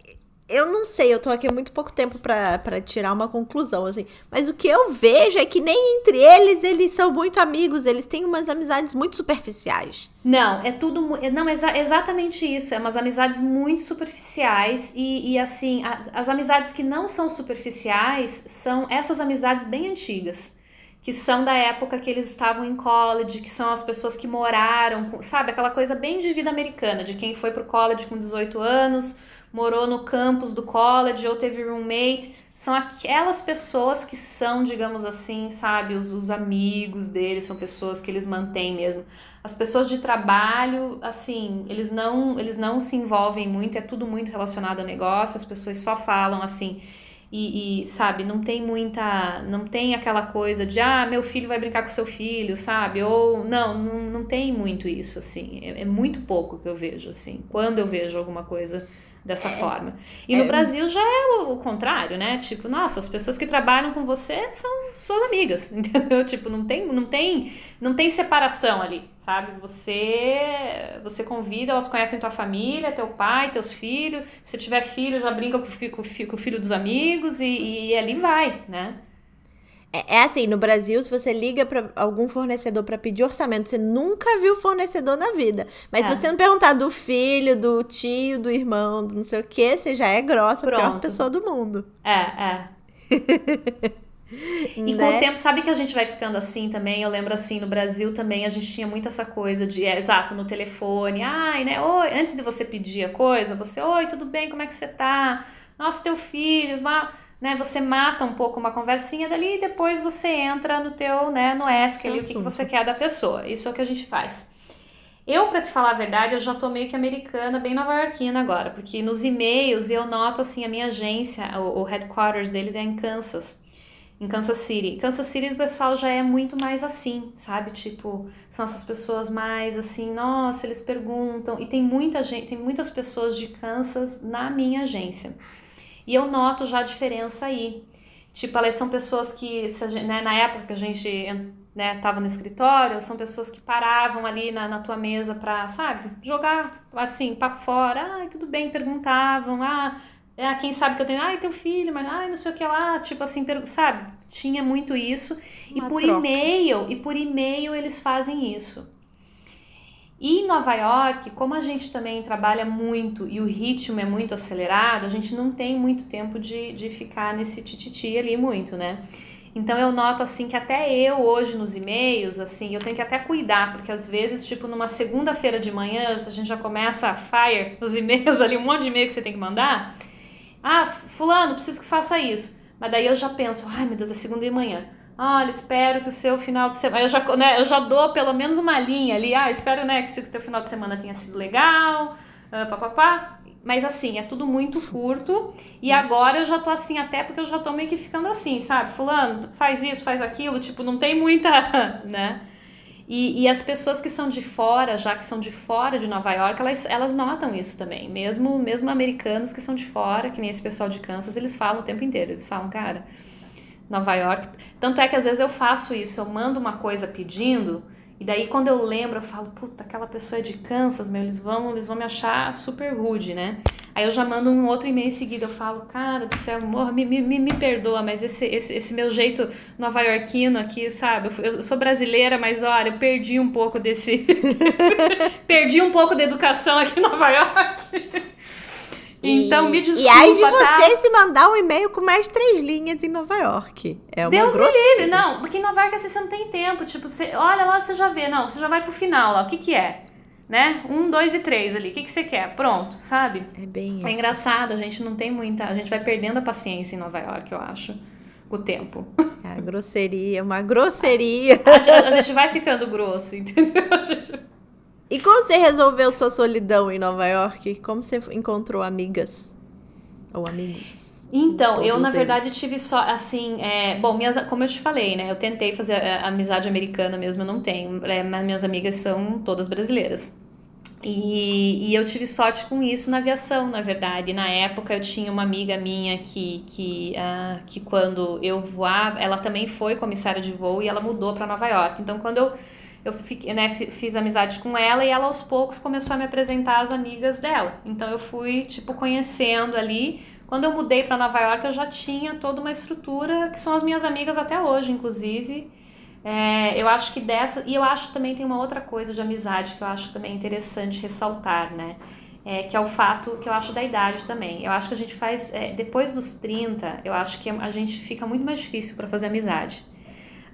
Speaker 2: eu não sei, eu tô aqui há muito pouco tempo para tirar uma conclusão, assim. Mas o que eu vejo é que nem entre eles eles são muito amigos, eles têm umas amizades muito superficiais.
Speaker 3: Não, é tudo. Não, é exa exatamente isso. É umas amizades muito superficiais. E, e assim, a, as amizades que não são superficiais são essas amizades bem antigas. Que são da época que eles estavam em college, que são as pessoas que moraram, sabe? Aquela coisa bem de vida americana, de quem foi pro college com 18 anos morou no campus do college ou teve roommate, são aquelas pessoas que são, digamos assim, sabe, os, os amigos deles, são pessoas que eles mantêm mesmo. As pessoas de trabalho, assim, eles não, eles não se envolvem muito, é tudo muito relacionado a negócio, as pessoas só falam assim. E, e, sabe, não tem muita. Não tem aquela coisa de, ah, meu filho vai brincar com seu filho, sabe? Ou, não, não, não tem muito isso, assim. É, é muito pouco que eu vejo, assim. Quando eu vejo alguma coisa dessa é, forma. E é, no Brasil já é o, o, contrário, né? Tipo, nossa, as pessoas que trabalham com você são suas amigas, entendeu? Tipo, não tem, não tem, não tem separação ali, sabe? Você, você convida, elas conhecem tua família, teu pai, teus filhos. Se tiver filho, já brinca com, com, com o filho dos amigos e, e ali vai, né?
Speaker 2: É, é, assim, no Brasil, se você liga para algum fornecedor para pedir orçamento, você nunca viu fornecedor na vida. Mas é. se você não perguntar do filho, do tio, do irmão, do não sei o que, você já é grossa, Pronto. a pior pessoa do mundo.
Speaker 3: É, é. e né? com o tempo, sabe que a gente vai ficando assim também? Eu lembro assim, no Brasil também a gente tinha muito essa coisa de, é, exato, no telefone, ai, né? Oi, antes de você pedir a coisa, você, oi, tudo bem, como é que você tá? Nossa, teu filho, vá né, você mata um pouco uma conversinha dali e depois você entra no teu, né, no ESC ali, o que, que você quer da pessoa. Isso é o que a gente faz. Eu, para te falar a verdade, eu já tô meio que americana, bem nova-iorquina agora, porque nos e-mails eu noto assim a minha agência, o, o headquarters dele é em Kansas em Kansas City. Kansas City o pessoal já é muito mais assim, sabe? Tipo, são essas pessoas mais assim, nossa, eles perguntam. E tem muita gente, tem muitas pessoas de Kansas na minha agência. E eu noto já a diferença aí. Tipo, elas são pessoas que, né, na época que a gente né, tava no escritório, são pessoas que paravam ali na, na tua mesa pra, sabe, jogar assim, papo fora. Ah, tudo bem, perguntavam. Ah, é, quem sabe que eu tenho, ai, teu filho, mas ai, não sei o que lá, tipo assim, sabe? Tinha muito isso. Uma e por e-mail, e por e-mail eles fazem isso. E em Nova York, como a gente também trabalha muito e o ritmo é muito acelerado, a gente não tem muito tempo de, de ficar nesse tititi ali muito, né? Então eu noto assim que até eu hoje nos e-mails, assim, eu tenho que até cuidar, porque às vezes, tipo, numa segunda-feira de manhã, a gente já começa a fire nos e-mails ali, um monte de e-mail que você tem que mandar. Ah, fulano, preciso que faça isso. Mas daí eu já penso, ai meu Deus, é segunda de manhã. Olha, espero que o seu final de semana. Eu já, né, eu já dou pelo menos uma linha ali. Ah, espero né, que o teu final de semana tenha sido legal. Uh, papapá. Mas assim, é tudo muito curto. E agora eu já tô assim, até porque eu já tô meio que ficando assim, sabe? Fulano, faz isso, faz aquilo. Tipo, não tem muita. né? E, e as pessoas que são de fora, já que são de fora de Nova York, elas, elas notam isso também. Mesmo, mesmo americanos que são de fora, que nem esse pessoal de Kansas, eles falam o tempo inteiro. Eles falam, cara, Nova York. Tanto é que às vezes eu faço isso, eu mando uma coisa pedindo. E daí quando eu lembro, eu falo, puta, aquela pessoa é de Kansas, meu, eles vão, eles vão me achar super rude, né? Aí eu já mando um outro e-mail em seguida, eu falo, cara do céu, morra, me, me, me perdoa, mas esse, esse, esse meu jeito nova-iorquino aqui, sabe? Eu, eu, sou brasileira, mas olha, eu perdi um pouco desse. perdi um pouco da educação aqui em Nova York. Então, me desculpa,
Speaker 2: E aí de você tá? se mandar um e-mail com mais três linhas em Nova York. É uma
Speaker 3: Deus me livre. Não, porque em Nova York assim, você não tem tempo. Tipo, você olha lá, você já vê. Não, você já vai pro final lá. O que que é? né? Um, dois e três ali. O que, que você quer? Pronto, sabe?
Speaker 2: É bem é isso.
Speaker 3: É engraçado, a gente não tem muita. A gente vai perdendo a paciência em Nova York, eu acho. Com o tempo.
Speaker 2: É, grosseria, uma grosseria.
Speaker 3: A gente, a gente vai ficando grosso, entendeu? Gente...
Speaker 2: E como você resolveu sua solidão em Nova York? Como você encontrou amigas? Ou amigos?
Speaker 3: Então, eu na verdade eles. tive só, assim, é, bom, minhas, como eu te falei, né, eu tentei fazer a, a amizade americana mesmo, eu não tenho, é, mas minhas amigas são todas brasileiras. E, e eu tive sorte com isso na aviação, na verdade. Na época eu tinha uma amiga minha que, que, uh, que quando eu voava, ela também foi comissária de voo e ela mudou para Nova York. Então, quando eu eu fiquei, né, fiz amizade com ela e ela aos poucos começou a me apresentar as amigas dela. Então eu fui tipo conhecendo ali quando eu mudei para Nova York, eu já tinha toda uma estrutura que são as minhas amigas até hoje, inclusive. É, eu acho que dessa. E eu acho também tem uma outra coisa de amizade que eu acho também interessante ressaltar, né? É, que é o fato que eu acho da idade também. Eu acho que a gente faz. É, depois dos 30, eu acho que a gente fica muito mais difícil para fazer amizade.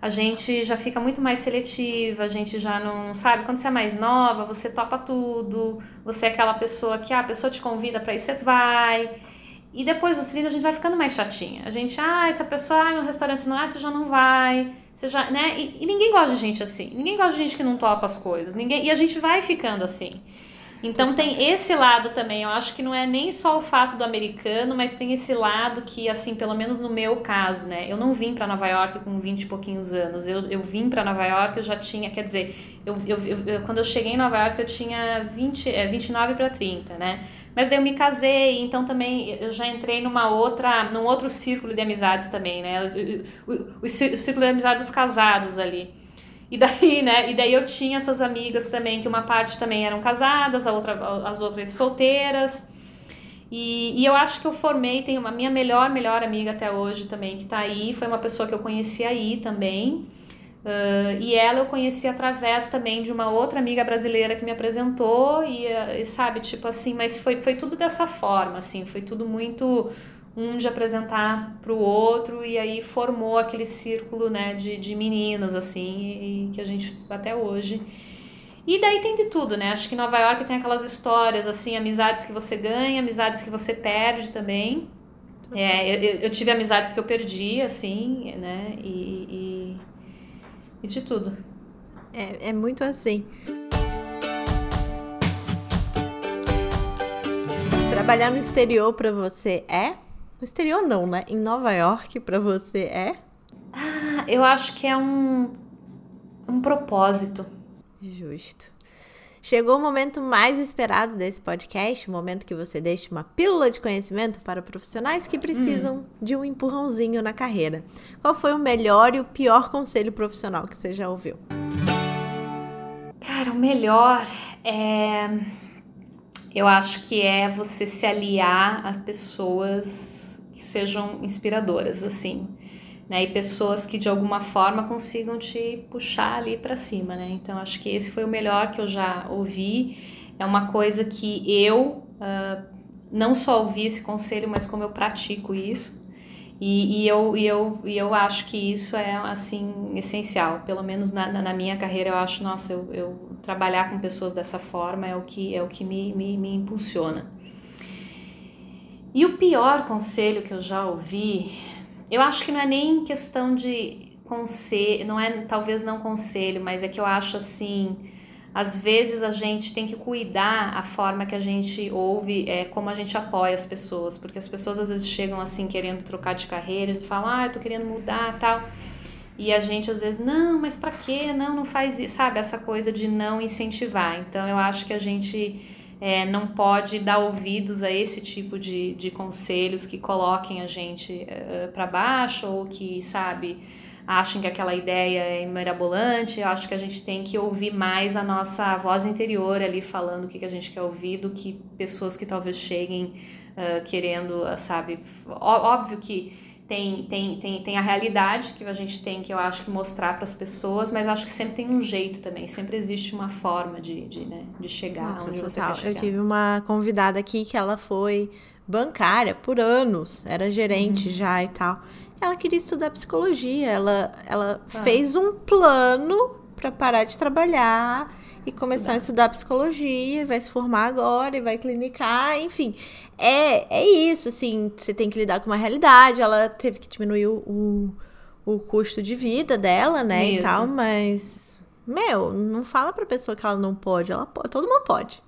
Speaker 3: A gente já fica muito mais seletiva, a gente já não. Sabe, quando você é mais nova, você topa tudo, você é aquela pessoa que ah, a pessoa te convida para ir, você vai. E depois dos 30 a gente vai ficando mais chatinha. A gente, ah, essa pessoa ah, no restaurante não, ah, você já não vai. Você já, né? E, e, ninguém gosta de gente assim. Ninguém gosta de gente que não topa as coisas. Ninguém, e a gente vai ficando assim. Então tem esse lado também. Eu acho que não é nem só o fato do americano, mas tem esse lado que, assim, pelo menos no meu caso, né? Eu não vim para Nova York com 20 e pouquinhos anos. Eu, eu vim para Nova York, eu já tinha, quer dizer, eu, eu, eu, quando eu cheguei em Nova York eu tinha 20, é, 29 para 30, né? Mas daí eu me casei, então também eu já entrei numa outra, num outro círculo de amizades também, né? O, o, o círculo de amizades dos casados ali. E daí, né? E daí eu tinha essas amigas também, que uma parte também eram casadas, a outra, as outras solteiras. E, e eu acho que eu formei, tenho uma minha melhor, melhor amiga até hoje também, que tá aí. Foi uma pessoa que eu conheci aí também. Uh, e ela eu conheci através também de uma outra amiga brasileira que me apresentou e, e, sabe, tipo assim, mas foi, foi tudo dessa forma, assim, foi tudo muito um de apresentar para o outro e aí formou aquele círculo né de, de meninas assim e, que a gente até hoje. E daí tem de tudo né? Acho que Nova York tem aquelas histórias assim amizades que você ganha amizades que você perde também. É, eu, eu tive amizades que eu perdi assim né? E, e, e de tudo.
Speaker 2: É, é muito assim. Trabalhar no exterior para você é no exterior não, né? Em Nova York para você é?
Speaker 3: Ah, eu acho que é um um propósito.
Speaker 2: Justo. Chegou o momento mais esperado desse podcast, o momento que você deixa uma pílula de conhecimento para profissionais que precisam hum. de um empurrãozinho na carreira. Qual foi o melhor e o pior conselho profissional que você já ouviu?
Speaker 3: Cara, o melhor é. Eu acho que é você se aliar a pessoas que sejam inspiradoras, assim né? E pessoas que de alguma forma consigam te puxar ali para cima, né? Então acho que esse foi o melhor que eu já ouvi. É uma coisa que eu uh, não só ouvi esse conselho, mas como eu pratico isso. E, e, eu, e, eu, e eu acho que isso é, assim, essencial. Pelo menos na, na minha carreira, eu acho, nossa, eu, eu trabalhar com pessoas dessa forma é o que, é o que me, me, me impulsiona. E o pior conselho que eu já ouvi eu acho que não é nem questão de conselho, não é talvez não conselho, mas é que eu acho assim, às vezes a gente tem que cuidar a forma que a gente ouve, é, como a gente apoia as pessoas, porque as pessoas às vezes chegam assim querendo trocar de carreira, e falam, ah, eu tô querendo mudar tal. E a gente às vezes, não, mas para quê? Não, não faz isso, sabe? Essa coisa de não incentivar. Então eu acho que a gente é, não pode dar ouvidos a esse tipo de, de conselhos que coloquem a gente é, para baixo ou que, sabe, achem que aquela ideia é mirabolante. Eu acho que a gente tem que ouvir mais a nossa voz interior ali falando o que, que a gente quer ouvir do que pessoas que talvez cheguem uh, querendo, sabe. Óbvio que tem, tem, tem, tem a realidade que a gente tem que eu acho que mostrar para as pessoas, mas acho que sempre tem um jeito também, sempre existe uma forma de, de, né, de chegar Nossa, onde total. você quer chegar.
Speaker 2: Eu tive uma convidada aqui que ela foi bancária por anos, era gerente uhum. já e tal. Ela queria estudar psicologia, ela, ela ah. fez um plano para parar de trabalhar e começar estudar. a estudar psicologia, vai se formar agora e vai clinicar, enfim. É, é isso, assim, você tem que lidar com uma realidade. Ela teve que diminuir o, o, o custo de vida dela, né, isso. e tal, mas, meu, não fala pra pessoa que ela não pode, ela pode, todo mundo pode.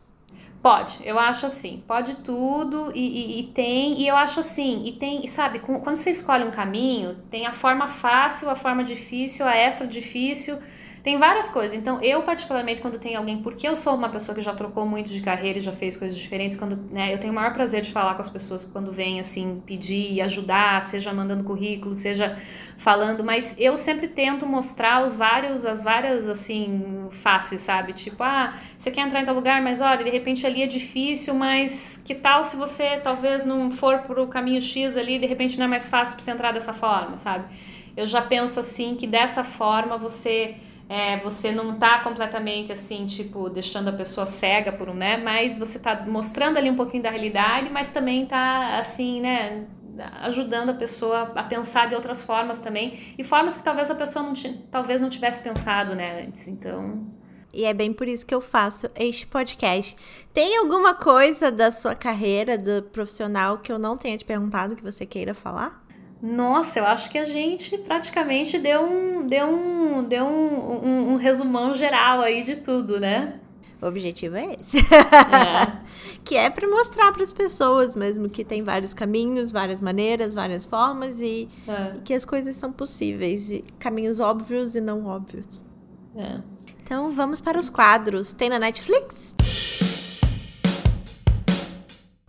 Speaker 3: Pode, eu acho assim, pode tudo e, e, e, tem, e eu acho assim, e tem, e sabe, quando você escolhe um caminho, tem a forma fácil, a forma difícil, a extra difícil, tem várias coisas. Então, eu, particularmente, quando tem alguém, porque eu sou uma pessoa que já trocou muito de carreira e já fez coisas diferentes, quando, né, eu tenho o maior prazer de falar com as pessoas quando vêm, assim, pedir ajudar, seja mandando currículo, seja falando, mas eu sempre tento mostrar os vários, as várias, assim, faces, sabe? Tipo, ah, você quer entrar em tal lugar, mas olha, de repente ali é difícil, mas que tal se você talvez não for pro caminho X ali, de repente não é mais fácil para você entrar dessa forma, sabe? Eu já penso assim que dessa forma você é, você não tá completamente assim, tipo, deixando a pessoa cega por um, né? Mas você tá mostrando ali um pouquinho da realidade, mas também tá assim, né? ajudando a pessoa a pensar de outras formas também e formas que talvez a pessoa não talvez não tivesse pensado né antes então
Speaker 2: e é bem por isso que eu faço este podcast. Tem alguma coisa da sua carreira, do profissional, que eu não tenha te perguntado que você queira falar?
Speaker 3: Nossa, eu acho que a gente praticamente deu um, deu um, deu um, um, um resumão geral aí de tudo, né?
Speaker 2: O objetivo é esse. É. que é para mostrar para as pessoas mesmo que tem vários caminhos, várias maneiras, várias formas e, é. e, que as coisas são possíveis, e caminhos óbvios e não óbvios. É. Então vamos para os quadros. Tem na Netflix?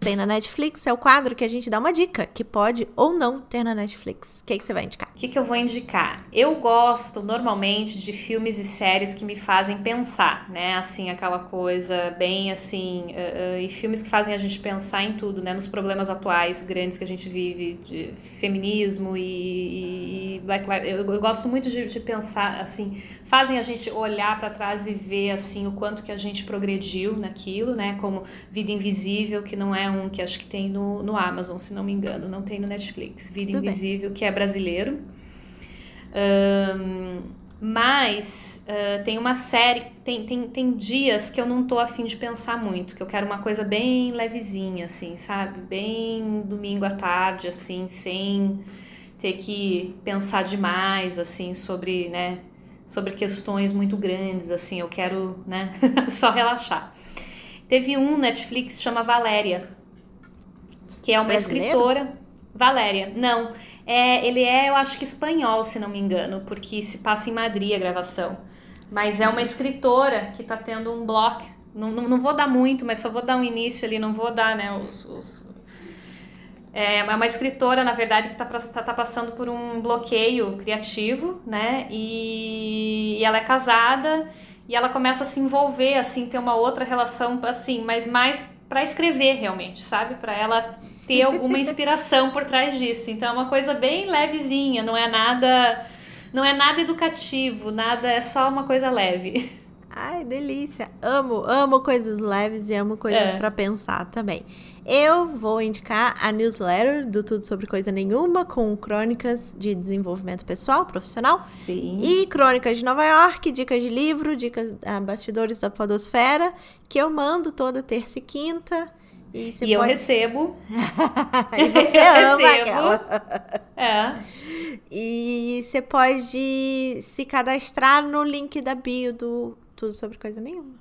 Speaker 2: Tem na Netflix é o quadro que a gente dá uma dica que pode ou não ter na Netflix. O que, que você vai indicar?
Speaker 3: O que, que eu vou indicar? Eu gosto normalmente de filmes e séries que me fazem pensar, né? Assim, aquela coisa bem assim. Uh, uh, e filmes que fazem a gente pensar em tudo, né? Nos problemas atuais grandes que a gente vive, de feminismo e, e Black Lives. Eu, eu gosto muito de, de pensar, assim, fazem a gente olhar para trás e ver, assim, o quanto que a gente progrediu naquilo, né? Como Vida Invisível, que não é um um que acho que tem no, no Amazon, se não me engano, não tem no Netflix. Vida Tudo Invisível, bem. que é brasileiro. Um, mas uh, tem uma série, tem, tem, tem dias que eu não tô afim de pensar muito, que eu quero uma coisa bem levezinha, assim, sabe? Bem domingo à tarde, assim, sem ter que pensar demais, assim, sobre, né, sobre questões muito grandes, assim, eu quero, né, só relaxar. Teve um Netflix que chama Valéria, que é uma
Speaker 2: Brasileiro?
Speaker 3: escritora. Valéria, não. É, ele é, eu acho que espanhol, se não me engano, porque se passa em Madrid a gravação. Mas é uma escritora que tá tendo um bloco. Não, não, não vou dar muito, mas só vou dar um início ali, não vou dar, né, os, os é uma escritora, na verdade, que está tá, tá passando por um bloqueio criativo, né? E, e, ela é casada e ela começa a se envolver, assim, ter uma outra relação, assim, mas mais para escrever realmente, sabe? Para ela ter alguma inspiração por trás disso. Então é uma coisa bem levezinha, não é nada, não é nada educativo, nada, é só uma coisa leve.
Speaker 2: Ai, delícia. Amo, amo coisas leves e amo coisas
Speaker 3: É.
Speaker 2: pra pensar também. Eu vou indicar a newsletter do Tudo Sobre Coisa Nenhuma, com crônicas de desenvolvimento pessoal, profissional.
Speaker 3: Sim.
Speaker 2: E crônicas de Nova York, dicas de livro, dicas ah, bastidores da podosfera, que eu mando toda terça e quinta. E você
Speaker 3: e eu
Speaker 2: pode...
Speaker 3: recebo.
Speaker 2: e você
Speaker 3: Eu
Speaker 2: ama
Speaker 3: recebo.
Speaker 2: aquela.
Speaker 3: É.
Speaker 2: E você pode se cadastrar no link da bio do Tudo Sobre Coisa Nenhuma.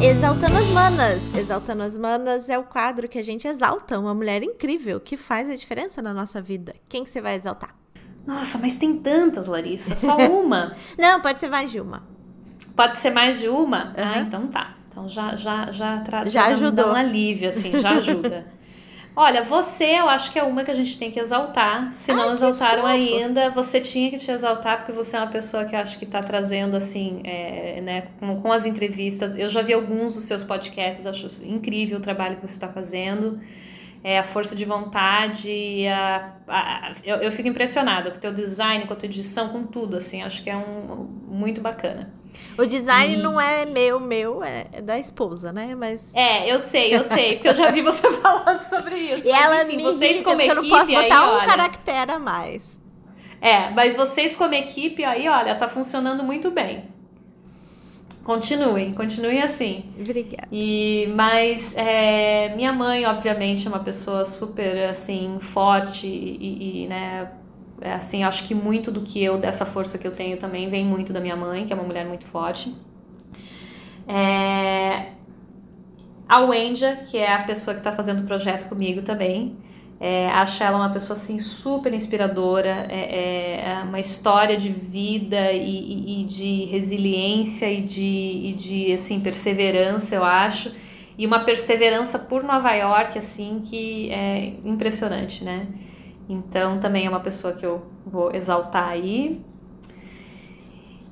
Speaker 2: Exaltando as Manas. Exaltando as Manas é o quadro que a gente exalta uma mulher incrível que faz a diferença na nossa vida. Quem que você vai exaltar?
Speaker 3: Nossa, mas tem tantas, Larissa. Só uma.
Speaker 2: Não, pode ser mais de uma.
Speaker 3: Pode ser mais de uma? Ah,
Speaker 2: Aham.
Speaker 3: então tá. Então já já já, tra...
Speaker 2: Já ajudou.
Speaker 3: Dá um alívio, assim, já ajuda. Olha, você eu acho que é uma que a gente tem que exaltar. Se não
Speaker 2: Ai,
Speaker 3: exaltaram
Speaker 2: fofo. ainda,
Speaker 3: você tinha que te exaltar, porque você é uma pessoa que eu acho que tá trazendo, assim, é, né, com, com as entrevistas. Eu já vi alguns dos seus podcasts, acho incrível o trabalho que você está fazendo. É, a força de vontade, a, a- eu, eu fico impressionada com o teu design, com a tua edição, com tudo, assim, acho que é um muito bacana.
Speaker 2: O design
Speaker 3: E-
Speaker 2: não é meu, meu, é da esposa, né? Mas.
Speaker 3: É, eu sei, eu sei, porque eu já vi você falando sobre isso.
Speaker 2: E
Speaker 3: Mas,
Speaker 2: ela
Speaker 3: enfim,
Speaker 2: me
Speaker 3: vocês
Speaker 2: irrita,
Speaker 3: como
Speaker 2: porque eu não
Speaker 3: equipe
Speaker 2: posso
Speaker 3: aí,
Speaker 2: botar um
Speaker 3: olha,
Speaker 2: caractere a mais.
Speaker 3: É, mas vocês como equipe aí, olha, tá funcionando muito bem. Continuem, continuem assim.
Speaker 2: Obrigada.
Speaker 3: E, mas é, minha mãe, obviamente, é uma pessoa super, assim, forte e, e, né, assim, acho que muito do que eu, dessa força que eu tenho também, vem muito da minha mãe, que é uma mulher muito forte. É, a Wendia, que é a pessoa que está fazendo o projeto comigo também, é, acho ela uma pessoa, assim, super inspiradora, é, é uma história de vida e, e- e de resiliência e de, e de, assim, perseverança, eu acho. E uma perseverança por Nova York, assim, que é impressionante, né? Então, também é uma pessoa que eu vou exaltar aí.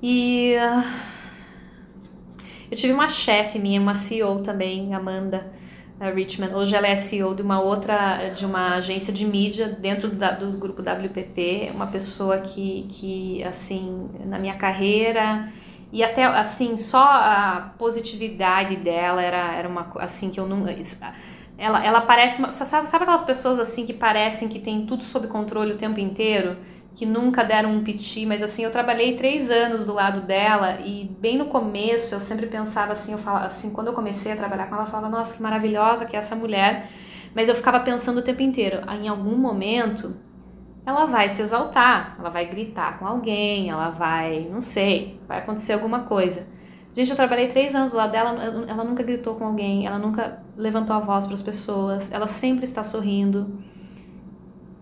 Speaker 3: E ah, eu tive uma chefe minha, uma CEO também, Amanda eh, Richmond. Hoje ela é CEO de uma outra, de uma agência de mídia dentro da- do grupo WPP. Uma pessoa que, que, assim, na minha carreira e até, assim, só a positividade dela era, era uma, assim, que eu não... Ela, ela parece, uma, sabe, sabe aquelas pessoas, assim, que parecem que tem tudo sob controle o tempo inteiro? que nunca deram um piti, mas assim, eu trabalhei três anos do lado dela e bem no começo eu sempre pensava assim, eu falava, assim, quando eu comecei a trabalhar com ela, eu falava, nossa, que maravilhosa que é essa mulher, mas eu ficava pensando o tempo inteiro, "Ah, em algum momento ela vai se exaltar, ela vai gritar com alguém, ela vai, não sei, vai acontecer alguma coisa. Gente, eu trabalhei três anos do lado dela, ela nunca gritou com alguém, ela nunca levantou a voz para as pessoas, ela sempre está sorrindo.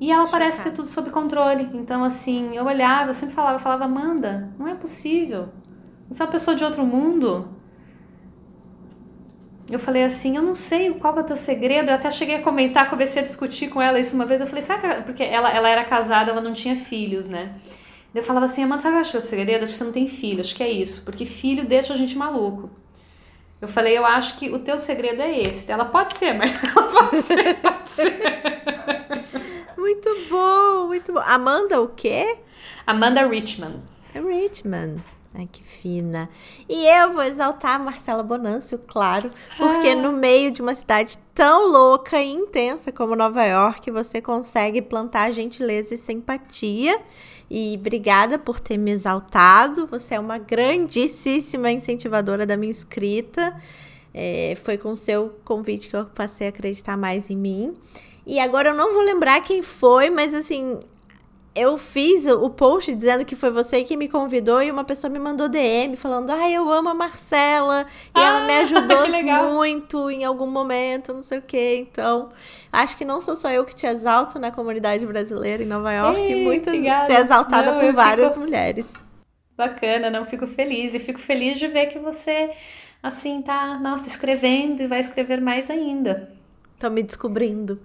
Speaker 3: E ela parece ter tudo sob controle. Então, assim, eu olhava, eu sempre falava, eu falava, Amanda, não é possível. Você é uma pessoa de outro mundo. Eu falei assim, eu não sei qual que é o teu segredo. Eu até cheguei a comentar, comecei a discutir com ela isso uma vez. Eu falei, sabe, que- porque ela, ela era casada, ela não tinha filhos, né? Eu falava assim, Amanda, sabe o que eu acho que é o segredo? Acho que você não tem filho, acho que é isso. Porque filho deixa a gente maluco. Eu falei, eu acho que o teu segredo é esse. Ela pode ser, mas ela pode ser, pode ser.
Speaker 2: Muito bom, muito bom. Amanda, o quê?
Speaker 3: Amanda Richmond.
Speaker 2: É Richmond. Ai, que fina. E eu vou exaltar a Marcela Bonâncio, claro, porque
Speaker 3: Ah.
Speaker 2: no meio de uma cidade tão louca e intensa como Nova York, você consegue plantar gentileza e simpatia. E obrigada por ter me exaltado. Você é uma grandíssima incentivadora da minha escrita. É, foi com o seu convite que eu passei a acreditar mais em mim. E agora eu não vou lembrar quem foi, mas assim, eu fiz o post dizendo que foi você que me convidou e uma pessoa me mandou DM falando: ai, ah, eu amo a Marcela e ah, ela me ajudou muito em algum momento, não sei o quê. Então, acho que não sou só eu que te exalto na comunidade brasileira em Nova York, Ei, muito obrigada. ser exaltada não, por várias fico... mulheres.
Speaker 3: Bacana, não fico feliz e fico feliz de ver que você assim tá, nossa, escrevendo e vai escrever mais ainda.
Speaker 2: Tô me descobrindo.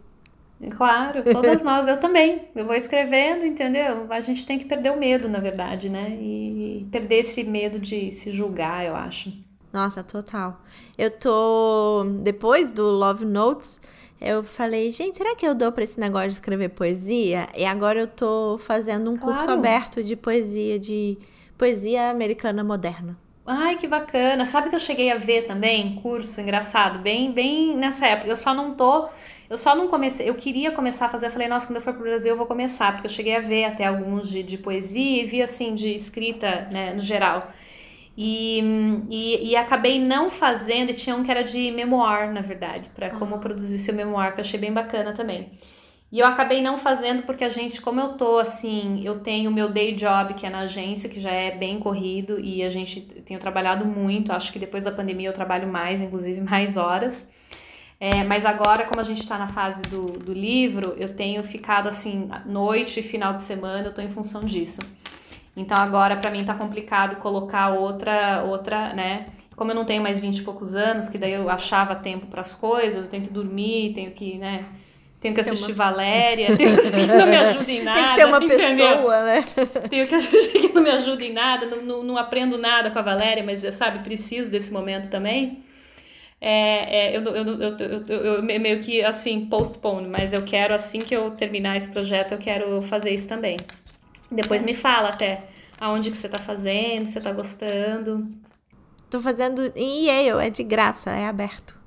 Speaker 3: Claro, todas nós, eu também. Eu vou escrevendo, entendeu? A gente tem que perder o medo, na verdade, né? E perder esse medo de se julgar, eu acho.
Speaker 2: Nossa, total. Eu tô. Depois do Love Notes, eu falei, gente, será que eu dou pra esse negócio de escrever poesia? E agora eu tô fazendo um claro. curso aberto de poesia, de poesia americana moderna.
Speaker 3: Ai, que bacana. Sabe que eu cheguei a ver também curso engraçado, bem, bem nessa época. Eu só não tô, eu só não comecei, eu queria começar a fazer, eu falei, nossa, quando eu for pro Brasil eu vou começar, porque eu cheguei a ver até alguns de, de poesia e vi assim de escrita, né, no geral. E, e, e, acabei não fazendo, e tinha um que era de memoir, na verdade, para como ah. produzir seu memoir, que eu achei bem bacana também. E eu acabei não fazendo porque a gente, como eu tô assim, eu tenho o meu day job, que é na agência, que já é bem corrido, e a gente tenho trabalhado muito. Acho que depois da pandemia eu trabalho mais, inclusive mais horas. É, mas agora, como a gente está na fase do, do livro, eu tenho ficado assim, noite e final de semana, eu tô em função disso. Então agora para mim tá complicado colocar outra, outra, né? Como eu não tenho mais 20 e poucos anos, que daí eu achava tempo para as coisas, eu tenho que dormir, tenho que, né? Tenho que assistir uma... Valéria, tenho que não me ajuda em nada.
Speaker 2: Tem que ser uma entendeu? pessoa, né?
Speaker 3: Tenho que assistir que não me ajuda em nada, não, não, não aprendo nada com a Valéria, mas, sabe, preciso desse momento também. É, é, eu, eu, eu, eu, eu, meio que assim, postpone, mas eu quero, assim que eu terminar esse projeto, eu quero fazer isso também. Depois me fala até aonde que você tá fazendo, se você tá gostando.
Speaker 2: Tô fazendo em Yale, é de graça, é aberto.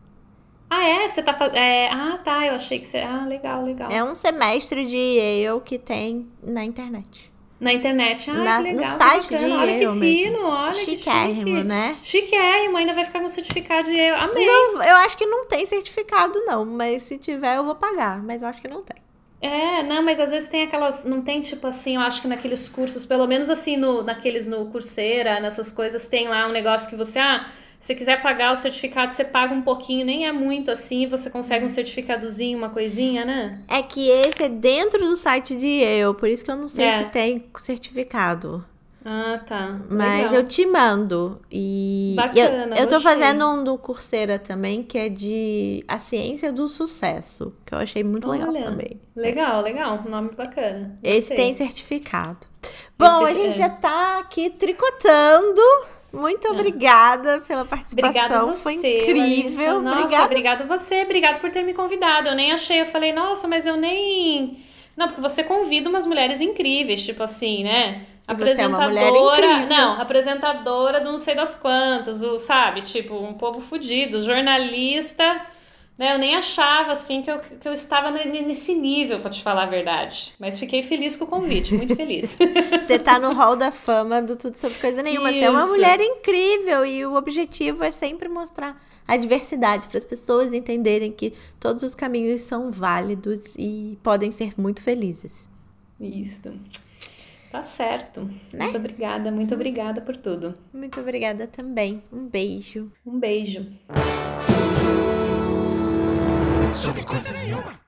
Speaker 3: Ah, é? Você tá fazendo. É... Ah, tá. Eu achei que você. Ah, legal, legal.
Speaker 2: É um semestre de Yale que tem na internet.
Speaker 3: Na internet, ah, na, legal.
Speaker 2: No site de
Speaker 3: Olha que
Speaker 2: fino,
Speaker 3: mesmo. olha Chiquérrimo,
Speaker 2: que chique. né?
Speaker 3: Chiquérrimo, ainda vai ficar com certificado de. Amei.
Speaker 2: Não, eu acho que não tem certificado, não. Mas se tiver, eu vou pagar. Mas eu acho que não tem.
Speaker 3: É, não, mas às vezes tem aquelas. Não tem, tipo assim, eu acho que naqueles cursos, pelo menos assim, no, naqueles no Coursera, nessas coisas, tem lá um negócio que você. Ah, se quiser pagar o certificado, você paga um pouquinho, nem é muito assim, você consegue um certificadozinho, uma coisinha, né?
Speaker 2: É que esse é dentro do site de eu, por isso que eu não sei é. se tem certificado.
Speaker 3: Ah, tá.
Speaker 2: Mas
Speaker 3: Legal.
Speaker 2: eu te mando. E
Speaker 3: Bacana,
Speaker 2: eu, eu tô fazendo um do Coursera também, que é de A Ciência do Sucesso, que eu achei muito Olha, legal também.
Speaker 3: Legal, legal. Nome bacana.
Speaker 2: Esse tem certificado. Bom, Esse, a gente é. já tá aqui tricotando. Muito ah. obrigada pela participação. Você, Foi incrível.
Speaker 3: Nossa, obrigada. obrigado você. Obrigado por ter me convidado. Eu nem achei, eu falei, nossa, mas eu nem. Não, porque você convida umas mulheres incríveis, tipo assim, né?
Speaker 2: apresentadora.
Speaker 3: É não, apresentadora do não sei das quantas, o, sabe? Tipo, um povo fudido, jornalista né? Eu nem achava assim que eu, que eu estava nesse nível, para te falar a verdade. Mas fiquei feliz com o convite, muito feliz.
Speaker 2: Você tá no hall da fama do Tudo Sobre Coisa Nenhuma. Isso. Você é uma mulher incrível e o objetivo é sempre mostrar a diversidade para as pessoas entenderem que todos os caminhos são válidos e podem ser muito felizes.
Speaker 3: Isso. Tá certo. Né? Muito obrigada, muito obrigada por tudo.
Speaker 2: Muito obrigada também. Um beijo.
Speaker 3: Um beijo.
Speaker 1: Sobre coisa nenhuma.